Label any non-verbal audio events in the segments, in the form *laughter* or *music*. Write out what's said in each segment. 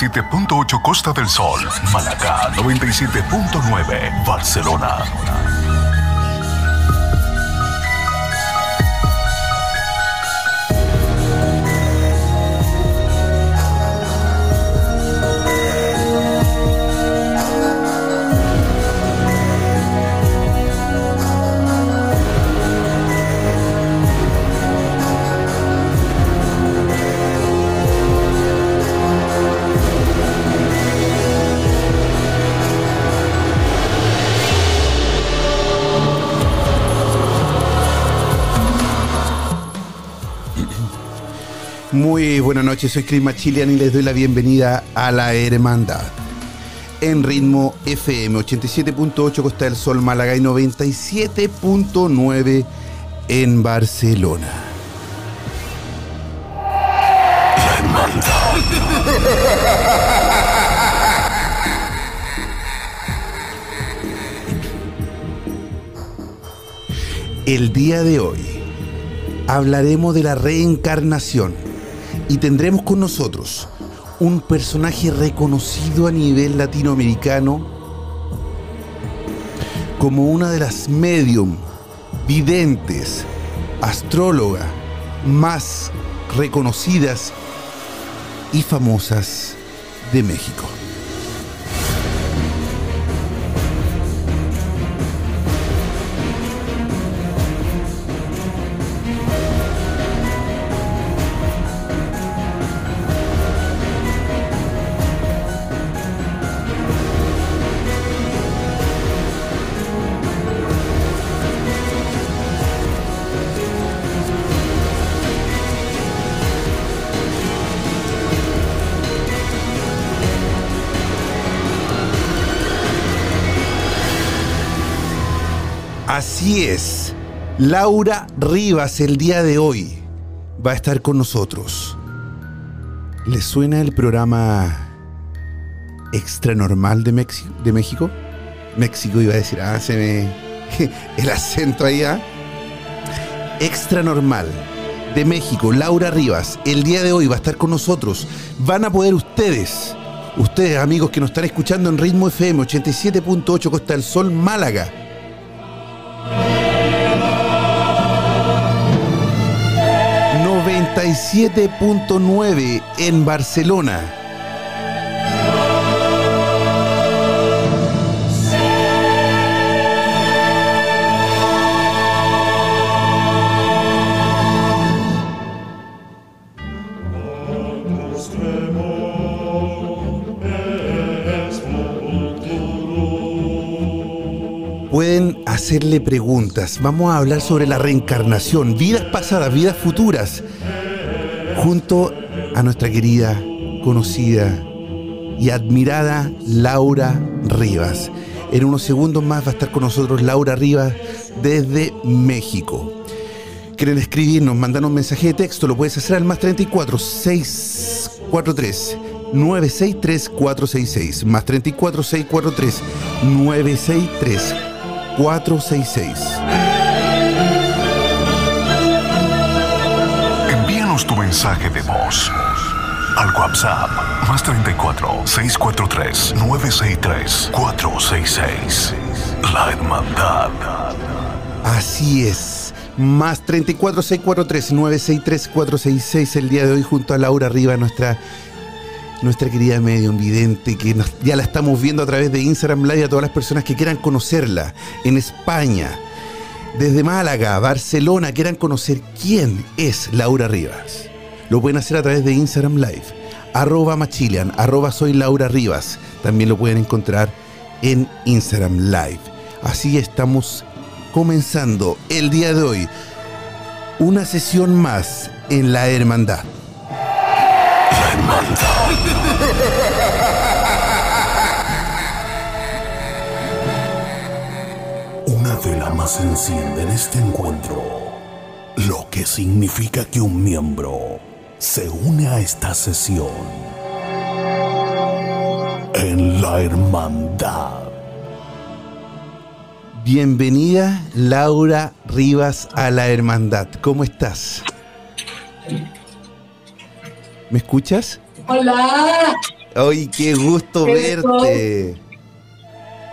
87.8 Costa del Sol, Málaga 97.9 Barcelona. Muy buenas noches, soy Chris Machilian y les doy la bienvenida a la Hermandad. En ritmo FM 87.8 Costa del Sol, Málaga y 97.9 en Barcelona. La Hermandad. El día de hoy hablaremos de la reencarnación y tendremos con nosotros un personaje reconocido a nivel latinoamericano como una de las medium, videntes, astróloga más reconocidas y famosas de México. Así es. Laura Rivas el día de hoy va a estar con nosotros. ¿Les suena el programa Extra Normal de, Mexi- de México? México iba a decir, ah, se me... *laughs* el acento ahí, ¿ah? Extra Normal de México, Laura Rivas, el día de hoy va a estar con nosotros. Van a poder ustedes, ustedes amigos que nos están escuchando en Ritmo FM 87.8 Costa del Sol, Málaga, 97.9 en Barcelona. Pueden hacerle preguntas. Vamos a hablar sobre la reencarnación, vidas pasadas, vidas futuras, junto a nuestra querida, conocida y admirada Laura Rivas. En unos segundos más va a estar con nosotros Laura Rivas desde México. Quieren escribirnos, mandarnos un mensaje de texto, lo puedes hacer al más 34 643 963 466 más 34 643 963 466. Mensaje de voz al WhatsApp más 34 643 963 466. La Hermandad. Así es. Más 34643-963-466 el día de hoy junto a Laura Riva, nuestra, nuestra querida medium vidente, que ya la estamos viendo a través de Instagram Live a todas las personas que quieran conocerla en España, desde Málaga, Barcelona, quieran conocer quién es Laura Rivas. Lo pueden hacer a través de Instagram Live, arroba machilian, arroba soy Laura Rivas. También lo pueden encontrar en Instagram Live. Así estamos comenzando el día de hoy una sesión más en la hermandad. La. *laughs* Una vela más enciende en este encuentro, lo que significa que un miembro se une a esta sesión en la hermandad. Bienvenida Laura Rivas a la hermandad. ¿Cómo estás? ¿Me escuchas? Hola. ¡Ay, qué gusto verte!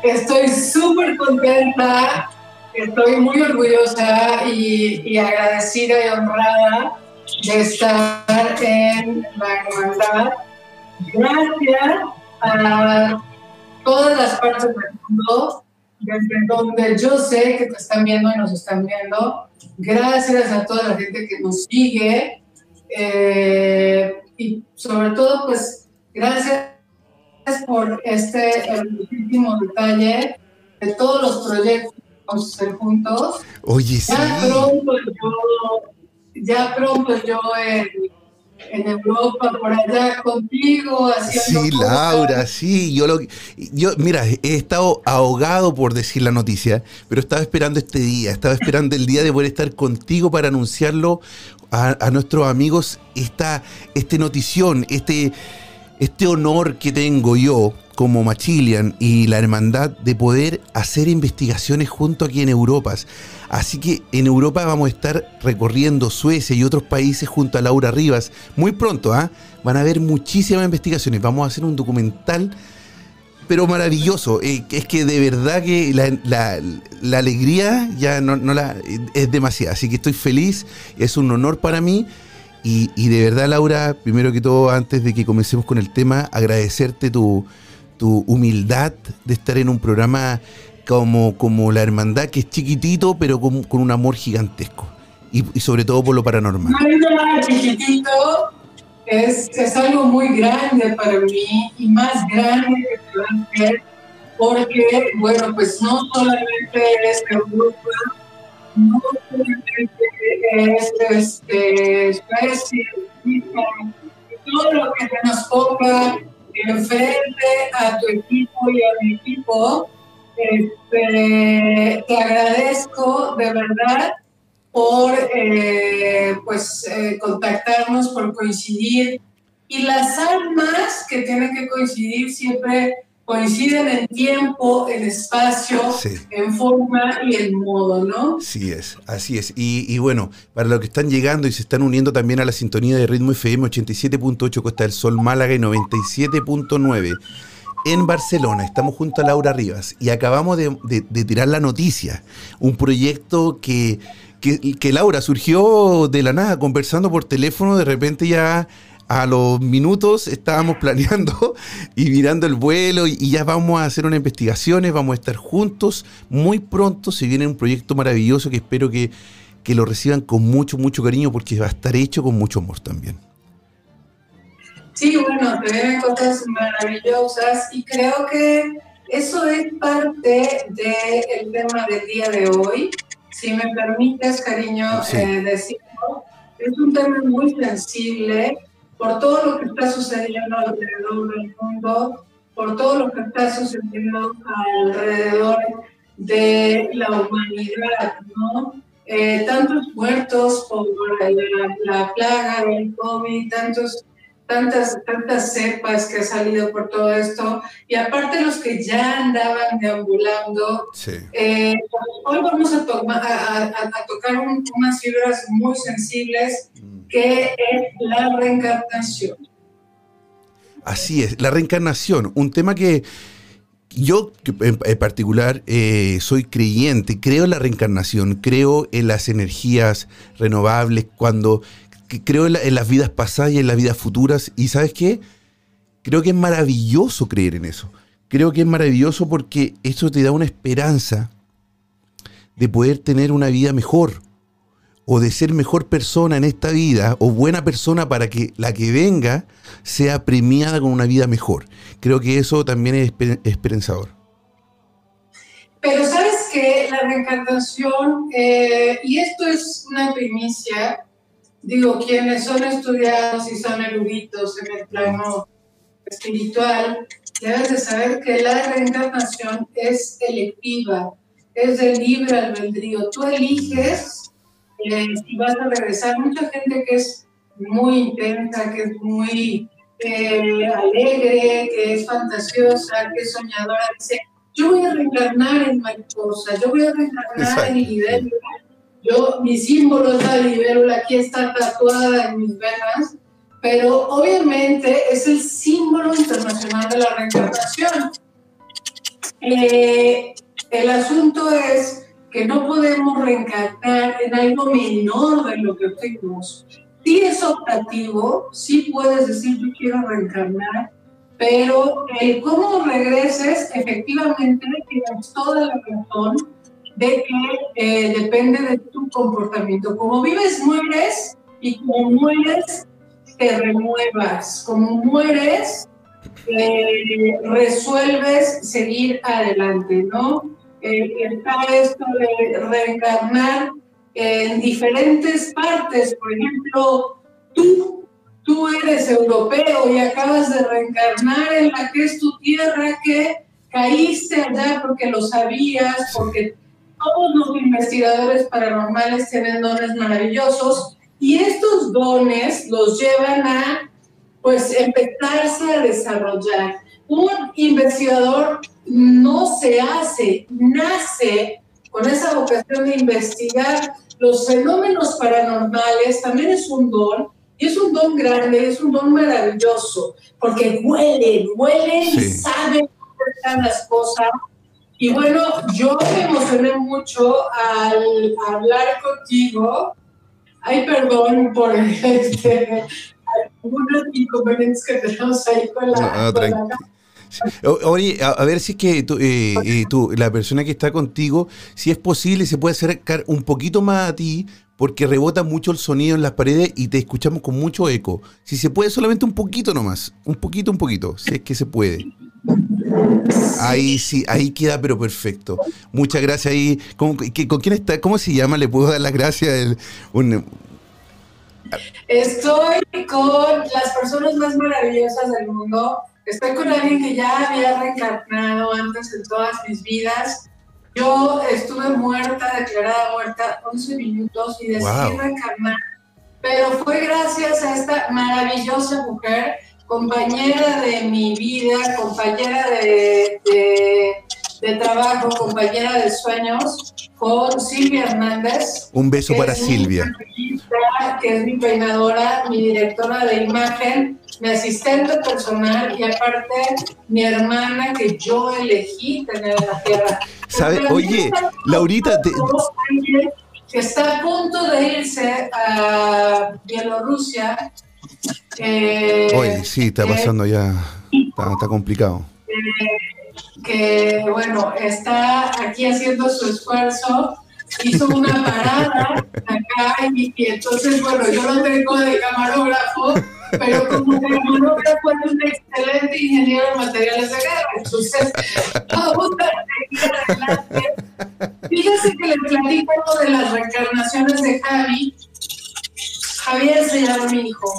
Estoy súper contenta, estoy muy orgullosa y, y agradecida y honrada de estar en la hermandad. Gracias a todas las partes del mundo, desde donde yo sé que te están viendo y nos están viendo. Gracias a toda la gente que nos sigue. eh, y sobre todo, pues, gracias por este hermosísimo detalle de todos los proyectos que vamos a hacer juntos. Oye, sí. Ya pronto yo, ya pronto yo en, en Europa, por allá contigo, haciendo Sí, cosas. Laura, sí. Yo, lo, yo, mira, he estado ahogado por decir la noticia, pero estaba esperando este día, estaba esperando el día de poder estar contigo para anunciarlo a, a nuestros amigos, esta, este notición, este, este honor que tengo yo como Machilian y la hermandad de poder hacer investigaciones junto aquí en Europa. Así que en Europa vamos a estar recorriendo Suecia y otros países junto a Laura Rivas. Muy pronto, ¿ah? Van a haber muchísimas investigaciones. Vamos a hacer un documental, pero maravilloso. Eh, es que de verdad que la, la- la alegría ya no, no la, es demasiada. Así que estoy feliz, es un honor para mí. Y, y de verdad, Laura, primero que todo, antes de que comencemos con el tema, agradecerte tu, tu humildad de estar en un programa como, como La Hermandad, que es chiquitito, pero con, con un amor gigantesco. Y, y sobre todo por lo paranormal. Chiquitito, es, es algo muy grande para mí y más grande que hacer porque, bueno, pues no solamente es Europa, no solamente es este, Suecia, todo lo que se nos ponga enfrente a tu equipo y a mi equipo, este, te agradezco de verdad por eh, pues eh, contactarnos, por coincidir. Y las almas que tienen que coincidir siempre coinciden en tiempo, en espacio, Sí. en forma y en modo, ¿no? Así es, así es. Y, y bueno, para los que están llegando y se están uniendo también a la sintonía de Ritmo FM 87.8 Costa del Sol Málaga y 97.9 en Barcelona. Estamos junto a Laura Rivas y acabamos de, de- de tirar la noticia. Un proyecto que, que, que Laura surgió de la nada, conversando por teléfono, de repente ya a los minutos estábamos *laughs* planeando y mirando el vuelo y, y ya vamos a hacer unas investigaciones, vamos a estar juntos muy pronto, se viene un proyecto maravilloso que espero que, que lo reciban con mucho, mucho cariño porque va a estar hecho con mucho amor también. Sí, bueno, te vienen cosas maravillosas y creo que eso es parte del tema del día de hoy. Si me permites, cariño, Sí. eh, decirlo, es un tema muy sensible por todo lo que está sucediendo alrededor del mundo, por todo lo que está sucediendo alrededor de la humanidad, ¿no? Eh, tantos muertos por la, la plaga del COVID, tantos tantas, tantas cepas que ha salido por todo esto, y aparte los que ya andaban deambulando, Sí. eh, hoy vamos a, toma- a- a- a tocar un- unas fibras muy sensibles que es la reencarnación. Así es, la reencarnación, un tema que, yo en, particular eh, soy creyente, creo en la reencarnación, creo en las energías renovables, cuando creo en, las vidas pasadas y en las vidas futuras. Y sabes qué? Creo que es maravilloso creer en eso. Creo que es maravilloso porque eso te da una esperanza de poder tener una vida mejor o de ser mejor persona en esta vida o buena persona para que la que venga sea premiada con una vida mejor. Creo que eso también es esperanzador. Pero sabes que la reencarnación, eh, y esto es una primicia, digo, quienes son estudiados y son eruditos en el plano espiritual, debes de saber que la reencarnación es electiva, es de libre albedrío. Tú eliges eh, y vas a regresar. Mucha gente que es muy intensa, que es muy eh, alegre, que es fantasiosa, que es soñadora, dice, yo voy a reencarnar en mariposa, yo voy a reencarnar en libélula. Yo, mi símbolo es la libélula, aquí está tatuada en mis venas, pero obviamente es el símbolo internacional de la reencarnación. Eh, el asunto es que no podemos reencarnar en algo menor de lo que fuimos. Si es optativo, sí puedes decir yo quiero reencarnar, pero el cómo regreses, efectivamente tienes toda la razón de que eh, depende de tu comportamiento. Como vives, mueres, y como mueres, te renuevas. Como mueres, eh, resuelves seguir adelante, ¿no? eh, está esto de reencarnar en diferentes partes. Por ejemplo, tú, tú eres europeo y acabas de reencarnar en la que es tu tierra, que caíste allá porque lo sabías, porque todos los investigadores paranormales tienen dones maravillosos y estos dones los llevan a pues empezarse a desarrollar. Un investigador no se hace, nace con esa vocación de investigar los fenómenos paranormales, también es un don, y es un don grande, es un don maravilloso, porque huelen, huelen y saben cómo están las cosas. Y bueno, yo me emocioné mucho al hablar contigo. Ay, perdón por este, algunos inconvenientes que tenemos ahí con la... Oye, a, ver si es que eh, eh, tú, la persona que está contigo, si es posible, se puede acercar un poquito más a ti, porque rebota mucho el sonido en las paredes y te escuchamos con mucho eco. Si se puede, solamente un poquito nomás, un poquito, un poquito, si es que se puede. Ahí sí, ahí queda, pero perfecto. Muchas gracias. Ahí, ¿con, quién está? ¿Cómo se llama? ¿Le puedo dar las gracias? Estoy con las personas más maravillosas del mundo Estoy con alguien que ya había reencarnado antes en todas mis vidas. Yo estuve muerta, declarada muerta 11 minutos y decidí reencarnar. Pero fue gracias a esta maravillosa mujer, compañera de mi vida, compañera de, de, trabajo, compañera de sueños, con Silvia Hernández. Un beso para Silvia. Que es mi peinadora, mi directora de imagen mi asistente personal y aparte mi hermana que yo elegí tener en la tierra. ¿Sabe? Oye, Laurita, te... que está a punto de irse a Bielorrusia. Eh, Oye, sí, está pasando ya, está, complicado. que bueno, está aquí haciendo su esfuerzo hizo una parada acá y, y, entonces, bueno, yo lo tengo de camarógrafo pero como camarógrafo fue un excelente ingeniero de materiales de guerra. Entonces, vamos a seguir adelante. Fíjese que le platico de las reencarnaciones de Javi. Javier se llama mi hijo.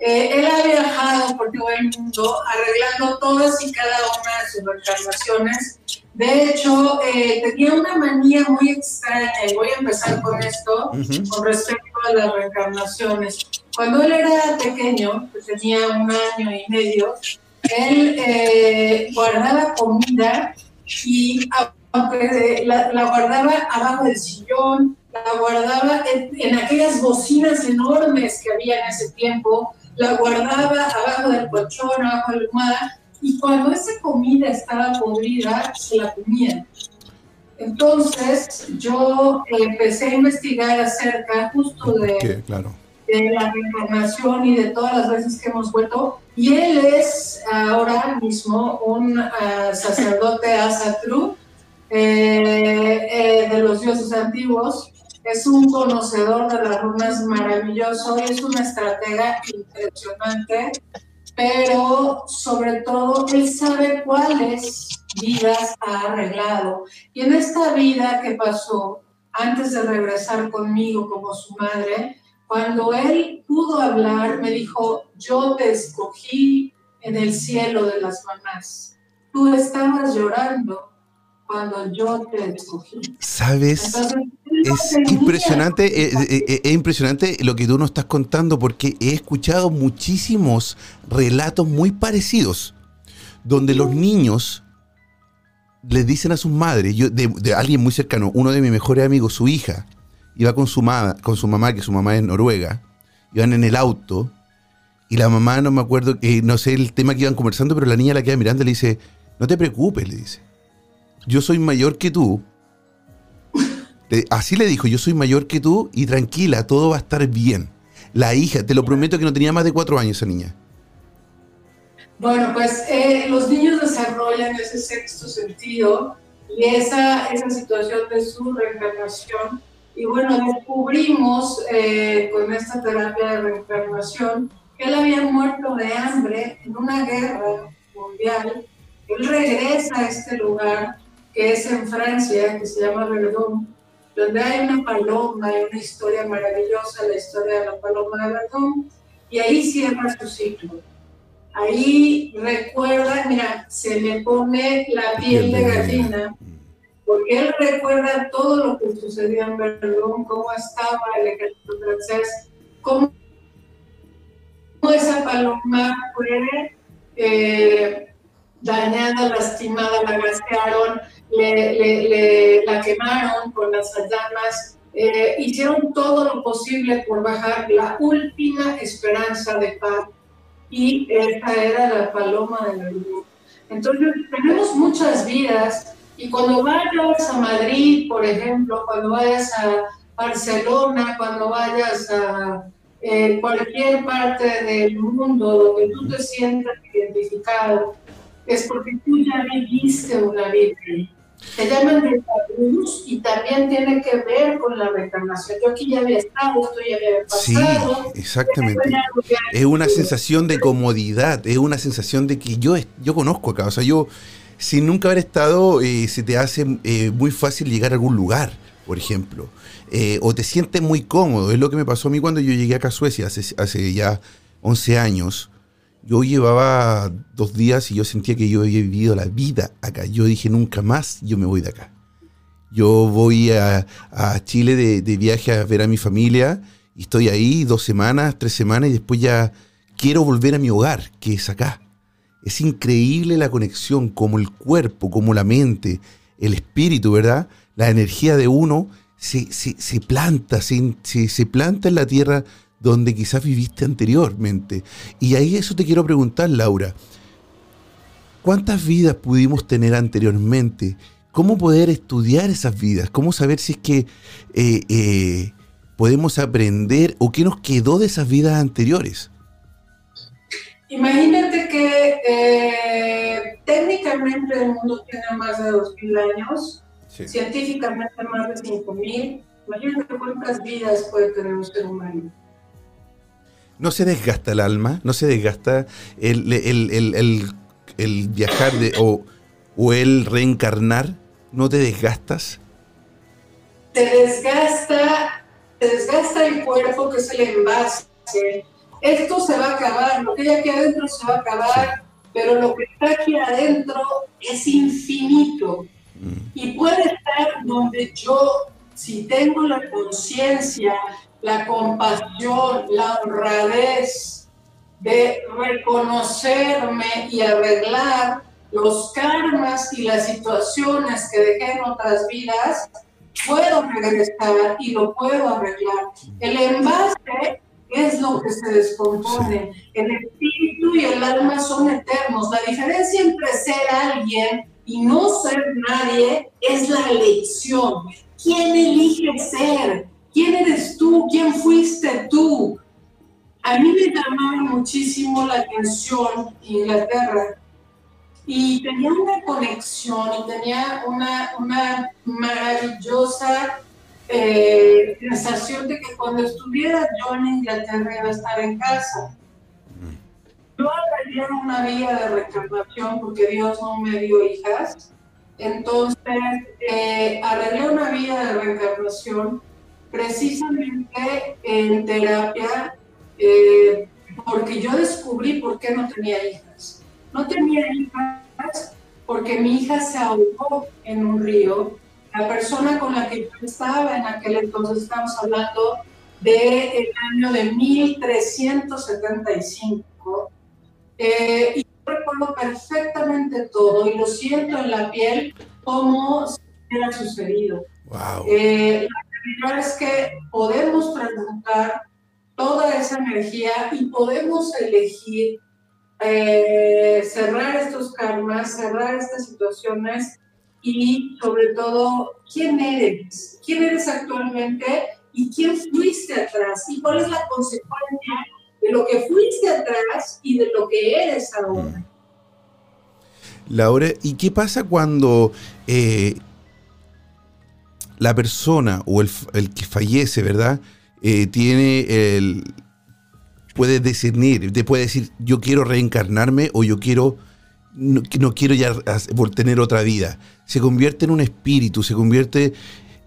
Eh, él ha viajado por todo el mundo arreglando todas y cada una de sus reencarnaciones. De hecho, eh, tenía una manía muy extraña, y voy a empezar con esto, con respecto a las reencarnaciones. Cuando él era pequeño, que tenía un año y medio, él eh, guardaba comida y la, guardaba abajo del sillón, la guardaba en, aquellas bocinas enormes que había en ese tiempo, la guardaba abajo del colchón, abajo de la almohada, y cuando esa comida estaba podrida, se la comían. Entonces yo empecé a investigar acerca justo de, claro. de la reencarnación y de todas las veces que hemos vuelto. Y él es ahora mismo un uh, sacerdote asatru eh, eh, de los dioses antiguos. Es un conocedor de las runas maravilloso y es una estratega impresionante, pero sobre todo él sabe cuáles vidas ha arreglado. Y en esta vida que pasó antes de regresar conmigo como su madre, cuando él pudo hablar, me dijo, yo te escogí en el cielo de las mamás. Tú estabas llorando cuando yo te escogí. ¿Sabes? es impresionante, es, eh, eh, eh, es, impresionante lo que tú nos estás contando porque he escuchado muchísimos relatos muy parecidos donde los niños le dicen a sus madres, yo, de, alguien muy cercano, uno de mis mejores amigos, su hija, iba con su, mamá, con su mamá, que su mamá es noruega, iban en el auto, y la mamá, no me acuerdo, eh, no sé el tema que iban conversando, pero la niña la queda mirando y le dice, no te preocupes, le dice, yo soy mayor que tú. Así le dijo, yo soy mayor que tú y tranquila, todo va a estar bien. La hija, te lo prometo que no tenía más de cuatro años esa niña. Bueno, pues eh, los niños desarrollan ese sexto sentido y esa, esa situación de su reencarnación. Y bueno, descubrimos eh, con esta terapia de reencarnación que él había muerto de hambre en una guerra mundial. Él regresa a este lugar que es en Francia, que se llama Verdún, donde hay una paloma y una historia maravillosa, la historia de la paloma de Verdún, y ahí cierra su ciclo. Ahí recuerda, mira, se le pone la piel de gallina, porque él recuerda todo lo que sucedió en Verdún, cómo estaba el ejército francés, cómo esa paloma fue eh, dañada, lastimada, la gasearon, le, la quemaron con las llamas, eh, hicieron todo lo posible por bajar la última esperanza de paz y esta era la paloma de la luz. Entonces, tenemos muchas vidas y cuando vayas a Madrid, por ejemplo, cuando vayas a Barcelona, cuando vayas a eh, cualquier parte del mundo donde tú te sientas identificado, es porque tú ya viviste una vida se llaman cruz y también tiene que ver con la reencarnación. Yo aquí ya había estado, esto ya había pasado. Sí, exactamente. Es una sensación de comodidad, es una sensación de que yo, yo conozco acá. O sea, yo, sin nunca haber estado, eh, se te hace eh, muy fácil llegar a algún lugar, por ejemplo. Eh, o te sientes muy cómodo. Es lo que me pasó a mí cuando yo llegué acá a Suecia hace, hace ya 11 años yo llevaba dos días y yo sentía que yo había vivido la vida acá. Yo dije, nunca más yo me voy de acá. Yo voy a, Chile de, viaje a ver a mi familia y estoy ahí dos semanas, tres semanas y después ya quiero volver a mi hogar, que es acá. Es increíble la conexión, como el cuerpo, como la mente, el espíritu, ¿verdad? La energía de uno se, planta, se, se planta en la tierra donde quizás viviste anteriormente. Y ahí eso te quiero preguntar, Laura. ¿Cuántas vidas pudimos tener anteriormente? ¿Cómo poder estudiar esas vidas? ¿Cómo saber si es que eh, eh, podemos aprender o qué nos quedó de esas vidas anteriores? Imagínate que eh, técnicamente el mundo tiene más de 2.000 años, científicamente más de 5.000. Imagínate cuántas vidas puede tener un ser humano no se desgasta el alma, no se desgasta el, viajar de, o, el reencarnar, ¿no te desgastas? Te desgasta, te desgasta el cuerpo que es el envase. Esto se va a acabar, lo que hay aquí adentro se va a acabar, pero lo que está aquí adentro es infinito. Mm. Y puede estar donde yo, si tengo la conciencia la compasión, la honradez de reconocerme y arreglar los karmas y las situaciones que dejé en otras vidas, puedo regresar y lo puedo arreglar. El envase ¿Qué es lo que se descompone? El espíritu y el alma son eternos. La diferencia entre ser alguien y no ser nadie es la elección. ¿Quién elige ser? ¿Quién eres tú? ¿Quién fuiste tú? A mí me llamaba muchísimo la atención Inglaterra y tenía una conexión y tenía una, una maravillosa eh, sensación de que cuando estuviera yo en Inglaterra iba a estar en casa. Yo arreglé una vía de reencarnación porque Dios no me dio hijas. Entonces, eh, arreglé una vía de reencarnación precisamente en terapia eh, porque yo descubrí por qué no tenía hijas. No tenía hijas porque mi hija se ahogó en un río la persona con la que yo estaba en aquel entonces, estamos hablando del año de 1375, eh, y yo recuerdo perfectamente todo y lo siento en la piel como si hubiera sucedido. Wow. Eh, la realidad es que podemos transmutar toda esa energía y podemos elegir eh, cerrar estos karmas, cerrar estas situaciones y sobre todo quién eres, quién eres actualmente y quién fuiste atrás y cuál es la consecuencia de lo que fuiste atrás y de lo que eres ahora. Mm. Laura, ¿y qué pasa cuando eh, la persona o el, que fallece, ¿verdad? Eh, tiene el. puede discernir, te puede decir, yo quiero reencarnarme o yo quiero no, quiero ya tener otra vida. Se convierte en un espíritu, se convierte...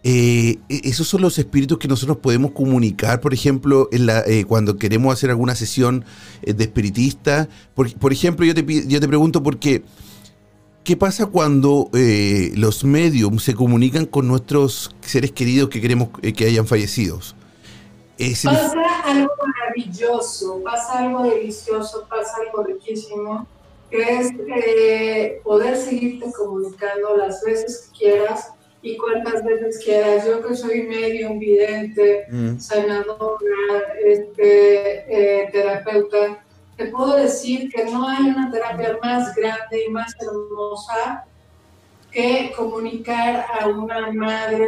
Eh, e-, esos son los espíritus que nosotros podemos comunicar, por ejemplo, eh, cuando queremos hacer alguna sesión de espiritista. Por, por, ejemplo, yo te, yo te pregunto por qué. ¿Qué pasa cuando los mediums se comunican con nuestros seres queridos que queremos que hayan fallecido? pasa algo maravilloso, pasa algo delicioso, pasa algo riquísimo que es eh, poder seguirte comunicando las veces que quieras y cuántas veces quieras. Yo que soy medio vidente, mm. sanadora, este, eh, terapeuta, te puedo decir que no hay una terapia más grande y más hermosa que comunicar a una madre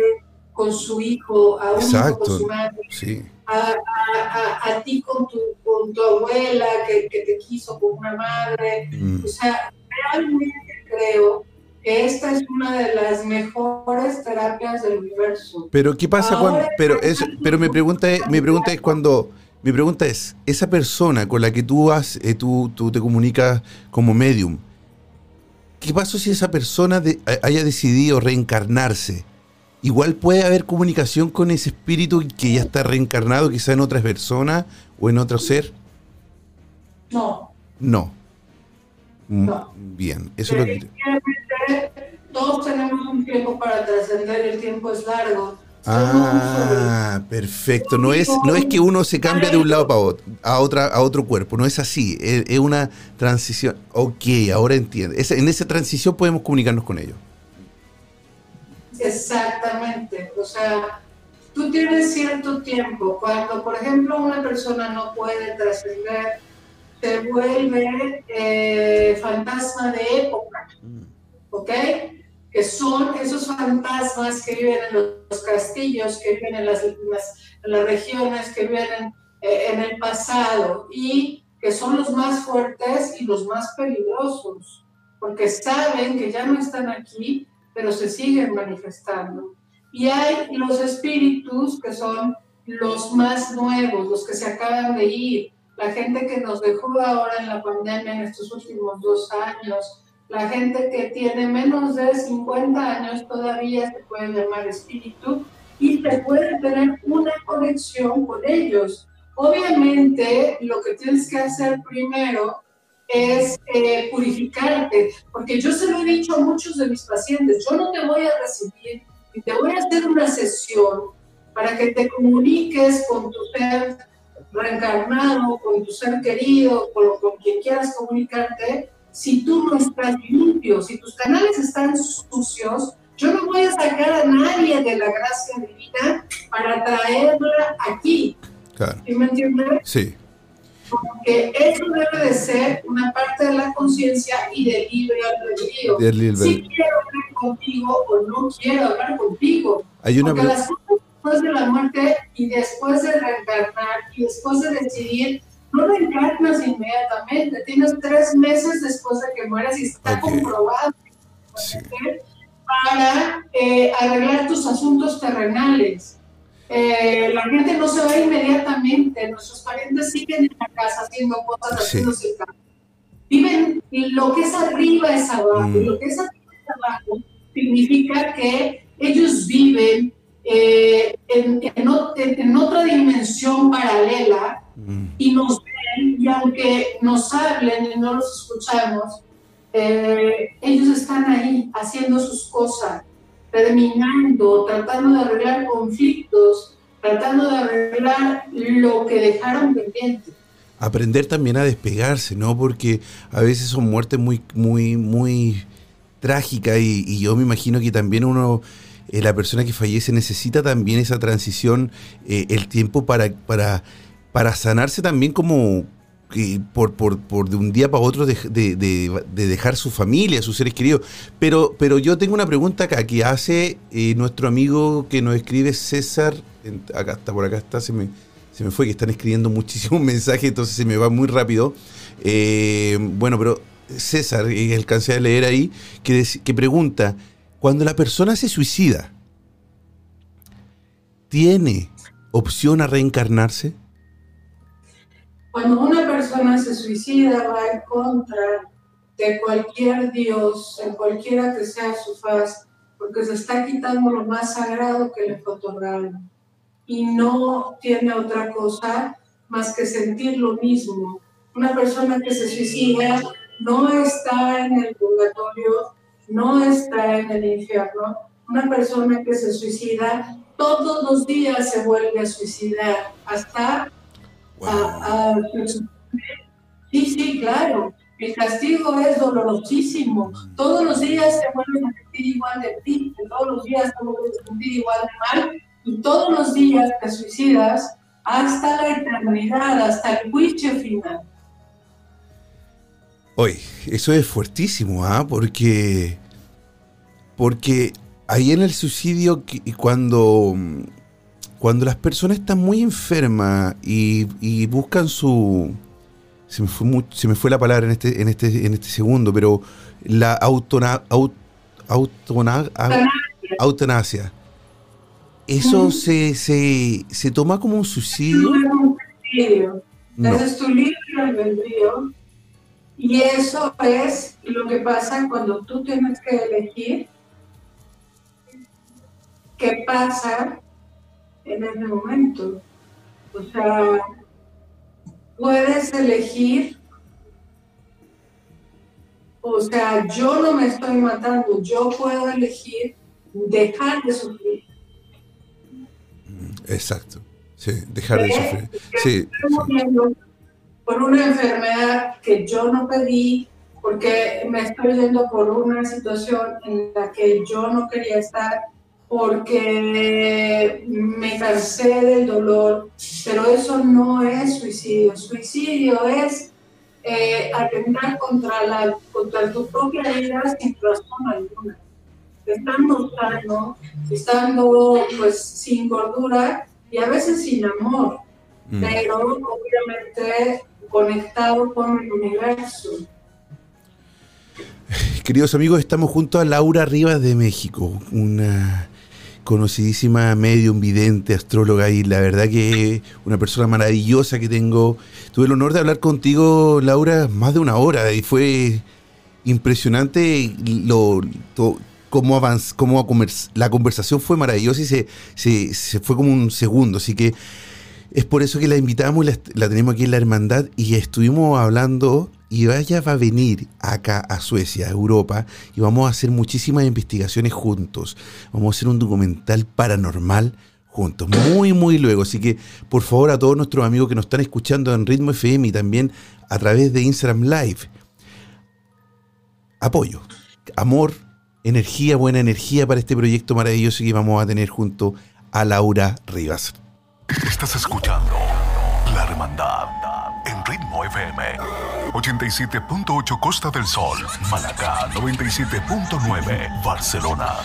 con su hijo, a un hijo con su madre. Sí a, ti con tu, con tu abuela que, te quiso con una madre. Mm. O sea, realmente creo que esta es una de las mejores terapias del universo. Pero ¿qué pasa cuando pero eso, pero mi pregunta es mi pregunta es cuando mi pregunta es, esa persona con la que tú vas, eh, tú, tú, te comunicas como medium, ¿qué pasa si esa persona haya decidido reencarnarse? igual puede haber comunicación con ese espíritu que ya está reencarnado, quizá en otras personas o en otro ser. No. No. Mm, no. Bien, eso es lo que... Todos tenemos un tiempo para trascender, el tiempo es largo. Ah, perfecto. No es, no es que uno se cambie de un lado para otro, a, otra, a otro cuerpo, no es así. Es, una transición. Ok, ahora entiendo. en esa transición podemos comunicarnos con ellos. Exactamente, o sea, tú tienes cierto tiempo. Cuando, por ejemplo, una persona no puede trascender, se vuelve eh, fantasma de época. ¿ok? Que son esos fantasmas que viven en los castillos, que viven en las, las regiones, que viven eh, en el pasado y que son los más fuertes y los más peligrosos, porque saben que ya no están aquí pero se siguen manifestando. Y hay los espíritus que son los más nuevos, los que se acaban de ir, la gente que nos dejó ahora en la pandemia en estos últimos dos años, la gente que tiene menos de 50 años todavía se puede llamar espíritu y se puede tener una conexión con ellos. Obviamente, lo que tienes que hacer primero es eh, purificarte, porque yo se lo he dicho a muchos de mis pacientes, yo no te voy a recibir y te voy a hacer una sesión para que te comuniques con tu ser reencarnado, con tu ser querido, con, con quien quieras comunicarte, si tú no estás limpio, si tus canales están sucios, yo no voy a sacar a nadie de la gracia divina para traerla aquí. Claro. ¿Sí me entiendes? Sí. Porque eso debe de ser una parte de la conciencia y del libre albedrío. Del Si quiero hablar contigo o no quiero hablar contigo. Hay una Porque las cosas después de la muerte y después de reencarnar y después de decidir, no reencarnas inmediatamente. Tienes tres meses después de que mueras y está comprobado Sí. para eh, arreglar tus asuntos terrenales. Eh, la gente no se va inmediatamente, nuestros parientes siguen en la casa haciendo cosas, Sí. el campo. Viven lo que es arriba es abajo, Mm. lo que es arriba es abajo significa que ellos viven eh, en, en otra dimensión paralela Mm. y nos y aunque nos hablen y no los escuchamos, eh, ellos están ahí haciendo sus cosas, terminando, tratando de arreglar conflictos, tratando de arreglar lo que dejaron pendiente. aprender también a despegarse, ¿no? Porque a veces son muertes muy, muy, muy trágicas y, y yo me imagino que también uno, eh, la persona que fallece necesita también esa transición, eh, el tiempo para, para, para sanarse también como por, de un día para otro de, de- de- de dejar su familia, sus seres queridos. Pero, pero yo tengo una pregunta acá que hace eh, nuestro amigo que nos escribe César, acá está, por acá está, se me, se me fue que están escribiendo *laughs* muchísimos mensajes, entonces se me va muy rápido. Eh, bueno, pero César, eh, alcancé a leer ahí, que pregunta, cuando la persona se suicida, ¿tiene opción a reencarnarse? Cuando una persona se suicida va en contra de cualquier Dios, en cualquiera que sea su faz, porque se está quitando lo más sagrado que le fue otorgado. Y no tiene otra cosa más que sentir lo mismo. Una persona que se suicida no está en el purgatorio, no está en el infierno. Una persona que se suicida todos los días se vuelve a suicidar hasta a- a- sí, sí, claro. El castigo es dolorosísimo. Todos los días te vuelves a sentir igual de ti, todos los días te vuelves a sentir igual de mal, y todos los días te suicidas hasta la eternidad, hasta el juicio final. Oye, eso es fuertísimo, ¿ah? Porque, porque ahí en el suicidio, cuando, cuando las personas están muy enfermas y, y buscan su... Se me, fue mu- se me fue la palabra en este, en este, en este segundo, pero la autona, aut- autona- au- eutanasia. ¿Eso se, se, se toma como un suicidio? No es un suicidio. No. Libre albedrío. Y eso es lo que pasa cuando tú tienes que elegir qué pasa en ese momento. O sea, puedes elegir, o sea, yo no me estoy matando, yo puedo elegir dejar de sufrir. Exacto. Sí, dejar de sufrir. Sí, por una enfermedad que yo no pedí, porque me estoy yendo por una situación en la que yo no quería estar, porque me cansé del dolor, pero eso no es suicidio. Suicidio es eh, atentar contra, la, contra tu propia vida sin razón alguna. Estando sano, estando pues sin gordura y a veces sin amor Mm. pero obviamente conectado con el universo. Queridos amigos, estamos junto a Laura Rivas de México, una conocidísima medium, vidente, astróloga y la verdad que una persona maravillosa que tengo. Tuve el honor de hablar contigo, Laura, más de una hora y fue impresionante lo, to- cómo avanz, cómo la conversación fue maravillosa y se, se, fue como un segundo, así que es por eso que la invitamos y la tenemos aquí en la hermandad y estuvimos hablando y ella va a venir acá a Suecia, a Europa, y vamos a hacer muchísimas investigaciones juntos. Vamos a hacer un documental paranormal juntos, muy, muy luego. Así que, por favor, a todos nuestros amigos que nos están escuchando en Ritmo FM y también a través de Instagram Live, apoyo, amor, energía, buena energía para este proyecto maravilloso que vamos a tener junto a Laura Rivas. Estás escuchando hermandad en Ritmo FM. 87.8 Costa del Sol, Málaga 97.9 Barcelona.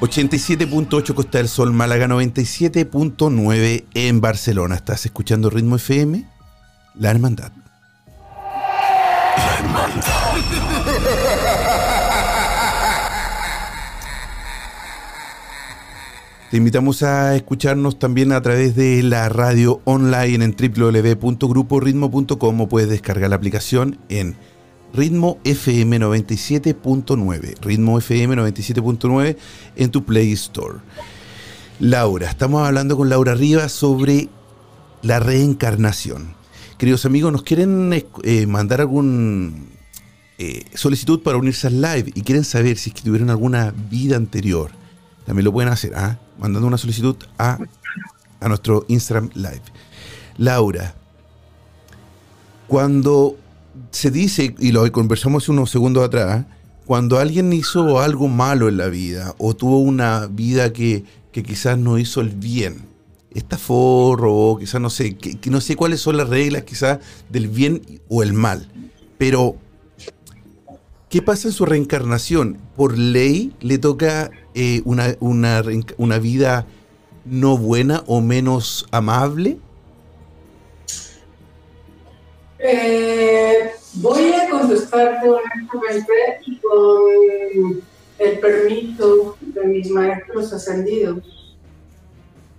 87.8 Costa del Sol, Málaga 97.9 en Barcelona. ¿Estás escuchando Ritmo FM? La Hermandad. La hermandad. Te invitamos a escucharnos también a través de la radio online en www.gruporitmo.com puedes descargar la aplicación en Ritmo FM 97.9, Ritmo FM 97.9 en tu Play Store. Laura, estamos hablando con Laura Rivas sobre la reencarnación. Queridos amigos, ¿nos quieren eh, mandar algún eh, solicitud para unirse al live y quieren saber si es que tuvieron alguna vida anterior? También lo pueden hacer, ¿ah? mandando una solicitud a, a nuestro Instagram Live. Laura, cuando se dice, y lo conversamos unos segundos atrás, cuando alguien hizo algo malo en la vida o tuvo una vida que, que quizás no hizo el bien, estafó, robó, quizás no sé, que, que no sé cuáles son las reglas quizás del bien o el mal, pero ¿qué pasa en su reencarnación? Por ley le toca eh, una, una, vida no buena o menos amable. Eh, voy a contestarte honestamente y con el permiso de mis maestros ascendidos.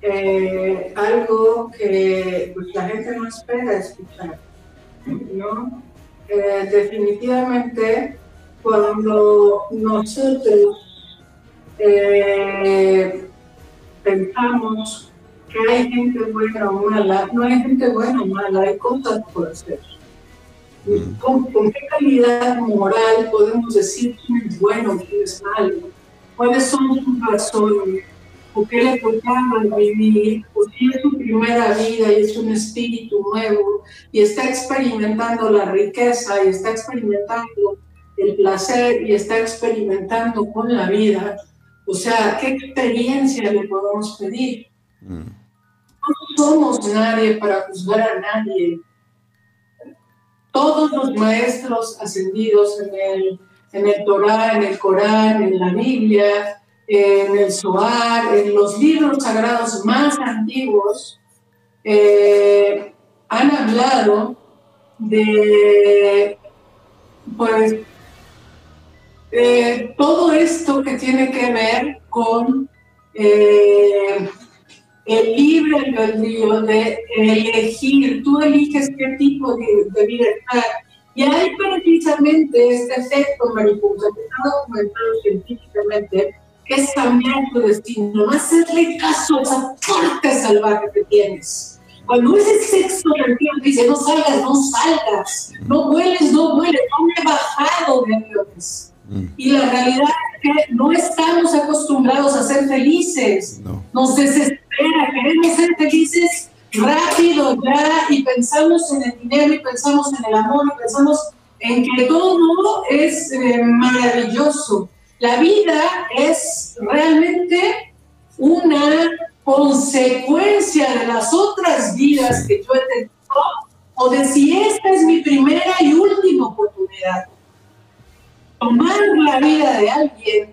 Eh, algo que pues, la gente no espera escuchar, ¿no? Definitivamente, cuando nosotros eh, pensamos que hay gente buena o mala, no hay gente buena o mala, hay cosas por hacer. ¿Con, con qué calidad moral podemos decir quién es bueno, quién es malo? ¿Cuáles son sus razones? ¿O qué le tocaba vivir? ¿O si es su primera vida y es un espíritu nuevo y está experimentando la riqueza y está experimentando el placer y está experimentando con la vida? O sea, ¿qué experiencia le podemos pedir? No somos nadie para juzgar a nadie. Todos los maestros ascendidos en el, en el Torah, en el Corán, en la Biblia, en el Zohar, en los libros sagrados más antiguos, eh, han hablado de, pues, eh, todo esto que tiene que ver con eh, el libre albedrío de elegir, tú eliges qué tipo de, de vida estar. Y hay precisamente este efecto mariposa que está documentado científicamente, que es cambiar tu destino, no hacerle caso a esa parte salvaje que tienes. Cuando ese sexto sentido te dice, no salgas, no salgas, no vueles, no vueles, no me he bajado de aviones. Y la realidad es que no estamos acostumbrados a ser felices. No. Nos desespera, queremos ser felices rápido ya y pensamos en el dinero y pensamos en el amor y pensamos en que todo es eh, maravilloso. La vida es realmente una consecuencia de las otras vidas que yo he tenido o de si esta es mi primera y última oportunidad. Tomar la vida de alguien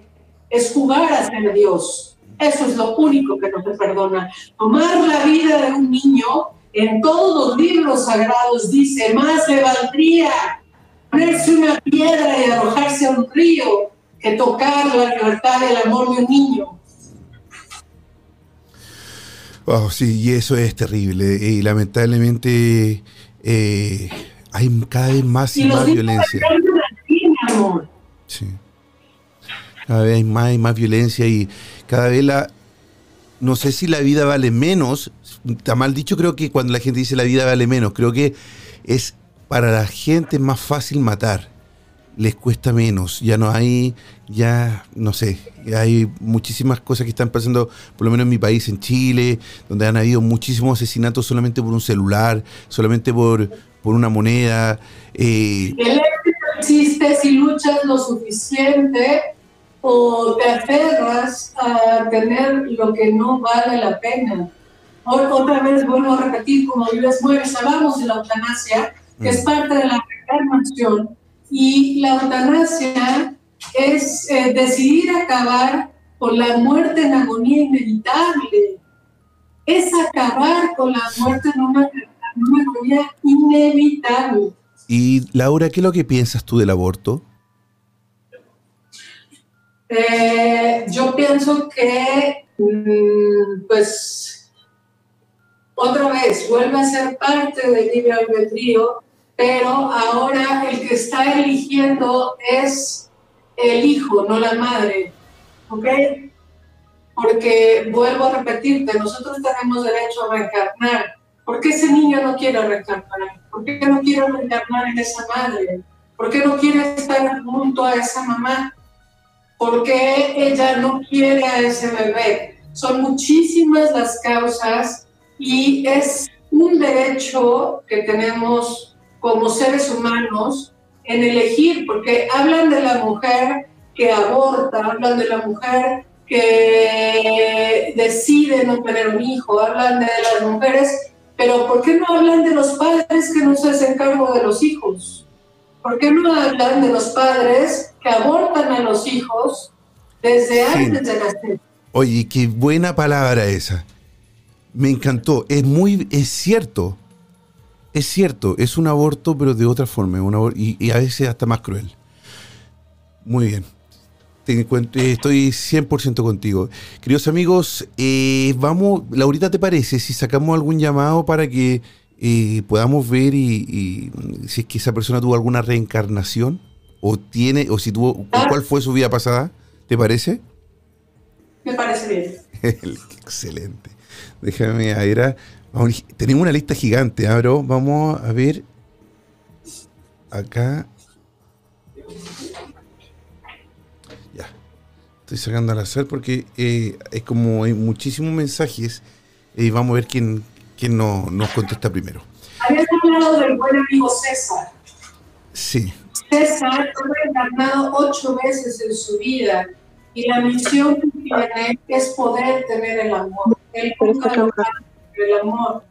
es jugar a ser Dios. Eso es lo único que no se perdona. Tomar la vida de un niño, en todos los libros sagrados dice, más le valdría ponerse una piedra y arrojarse a un río que tocar la libertad y el amor de un niño. Wow, sí, y eso es terrible. Y lamentablemente eh, hay cada vez más y Y más violencia. amor. Sí. Cada vez hay más y más violencia y cada vez la... No sé si la vida vale menos. Está mal dicho, creo que cuando la gente dice la vida vale menos, creo que es para la gente más fácil matar. Les cuesta menos. Ya no hay, ya, no sé, hay muchísimas cosas que están pasando, por lo menos en mi país, en Chile, donde han habido muchísimos asesinatos solamente por un celular, solamente por, por una moneda. eh, Existe si luchas lo suficiente o te aferras a tener lo que no vale la pena. otra vez vuelvo a repetir, como vives mueves, hablamos de la eutanasia, que es mm. parte de la reencarnación, y la eutanasia es eh, decidir acabar con la muerte en agonía inevitable, es acabar con la muerte en una, en una agonía inevitable. Y Laura, ¿qué es lo que piensas tú del aborto? Eh, yo pienso que, mm, pues, otra vez, vuelve a ser parte del libre albedrío, pero ahora el que está eligiendo es el hijo, no la madre. ¿Ok? Porque vuelvo a repetirte, nosotros tenemos derecho a reencarnar. ¿Por qué ese niño no quiere reencarnar? ¿Por qué no quiere reencarnar en esa madre? ¿Por qué no quiere estar junto a esa mamá? ¿Por qué ella no quiere a ese bebé? Son muchísimas las causas y es un derecho que tenemos como seres humanos en elegir, porque hablan de la mujer que aborta, hablan de la mujer que decide no tener un hijo, hablan de las mujeres, pero ¿por qué no hablan de los padres que no se hacen cargo de los hijos? ¿Por qué no hablan de los padres que abortan a los hijos desde antes de nacer? Oye, qué buena palabra esa. Me encantó. Es muy, es cierto. Es cierto, es un aborto, pero de otra forma, y, y, a veces hasta más cruel. Muy bien. Estoy 100% contigo. Queridos amigos, eh, vamos, Laurita, ¿te parece si sacamos algún llamado para que y podamos ver y, si es que esa persona tuvo alguna reencarnación o tiene o si tuvo cuál fue su vida pasada te parece me parece bien. *laughs* Excelente. Déjame a ver tenemos una lista gigante abro ¿ah, vamos a ver. Acá estoy sacando al azar porque eh, es como hay muchísimos mensajes y vamos a ver quién ¿Quién no, nos contesta primero? Habías hablado del buen amigo César. Sí. César fue reencarnado ocho veces en su vida y la misión que tiene es poder tener el amor. Él nunca el amor.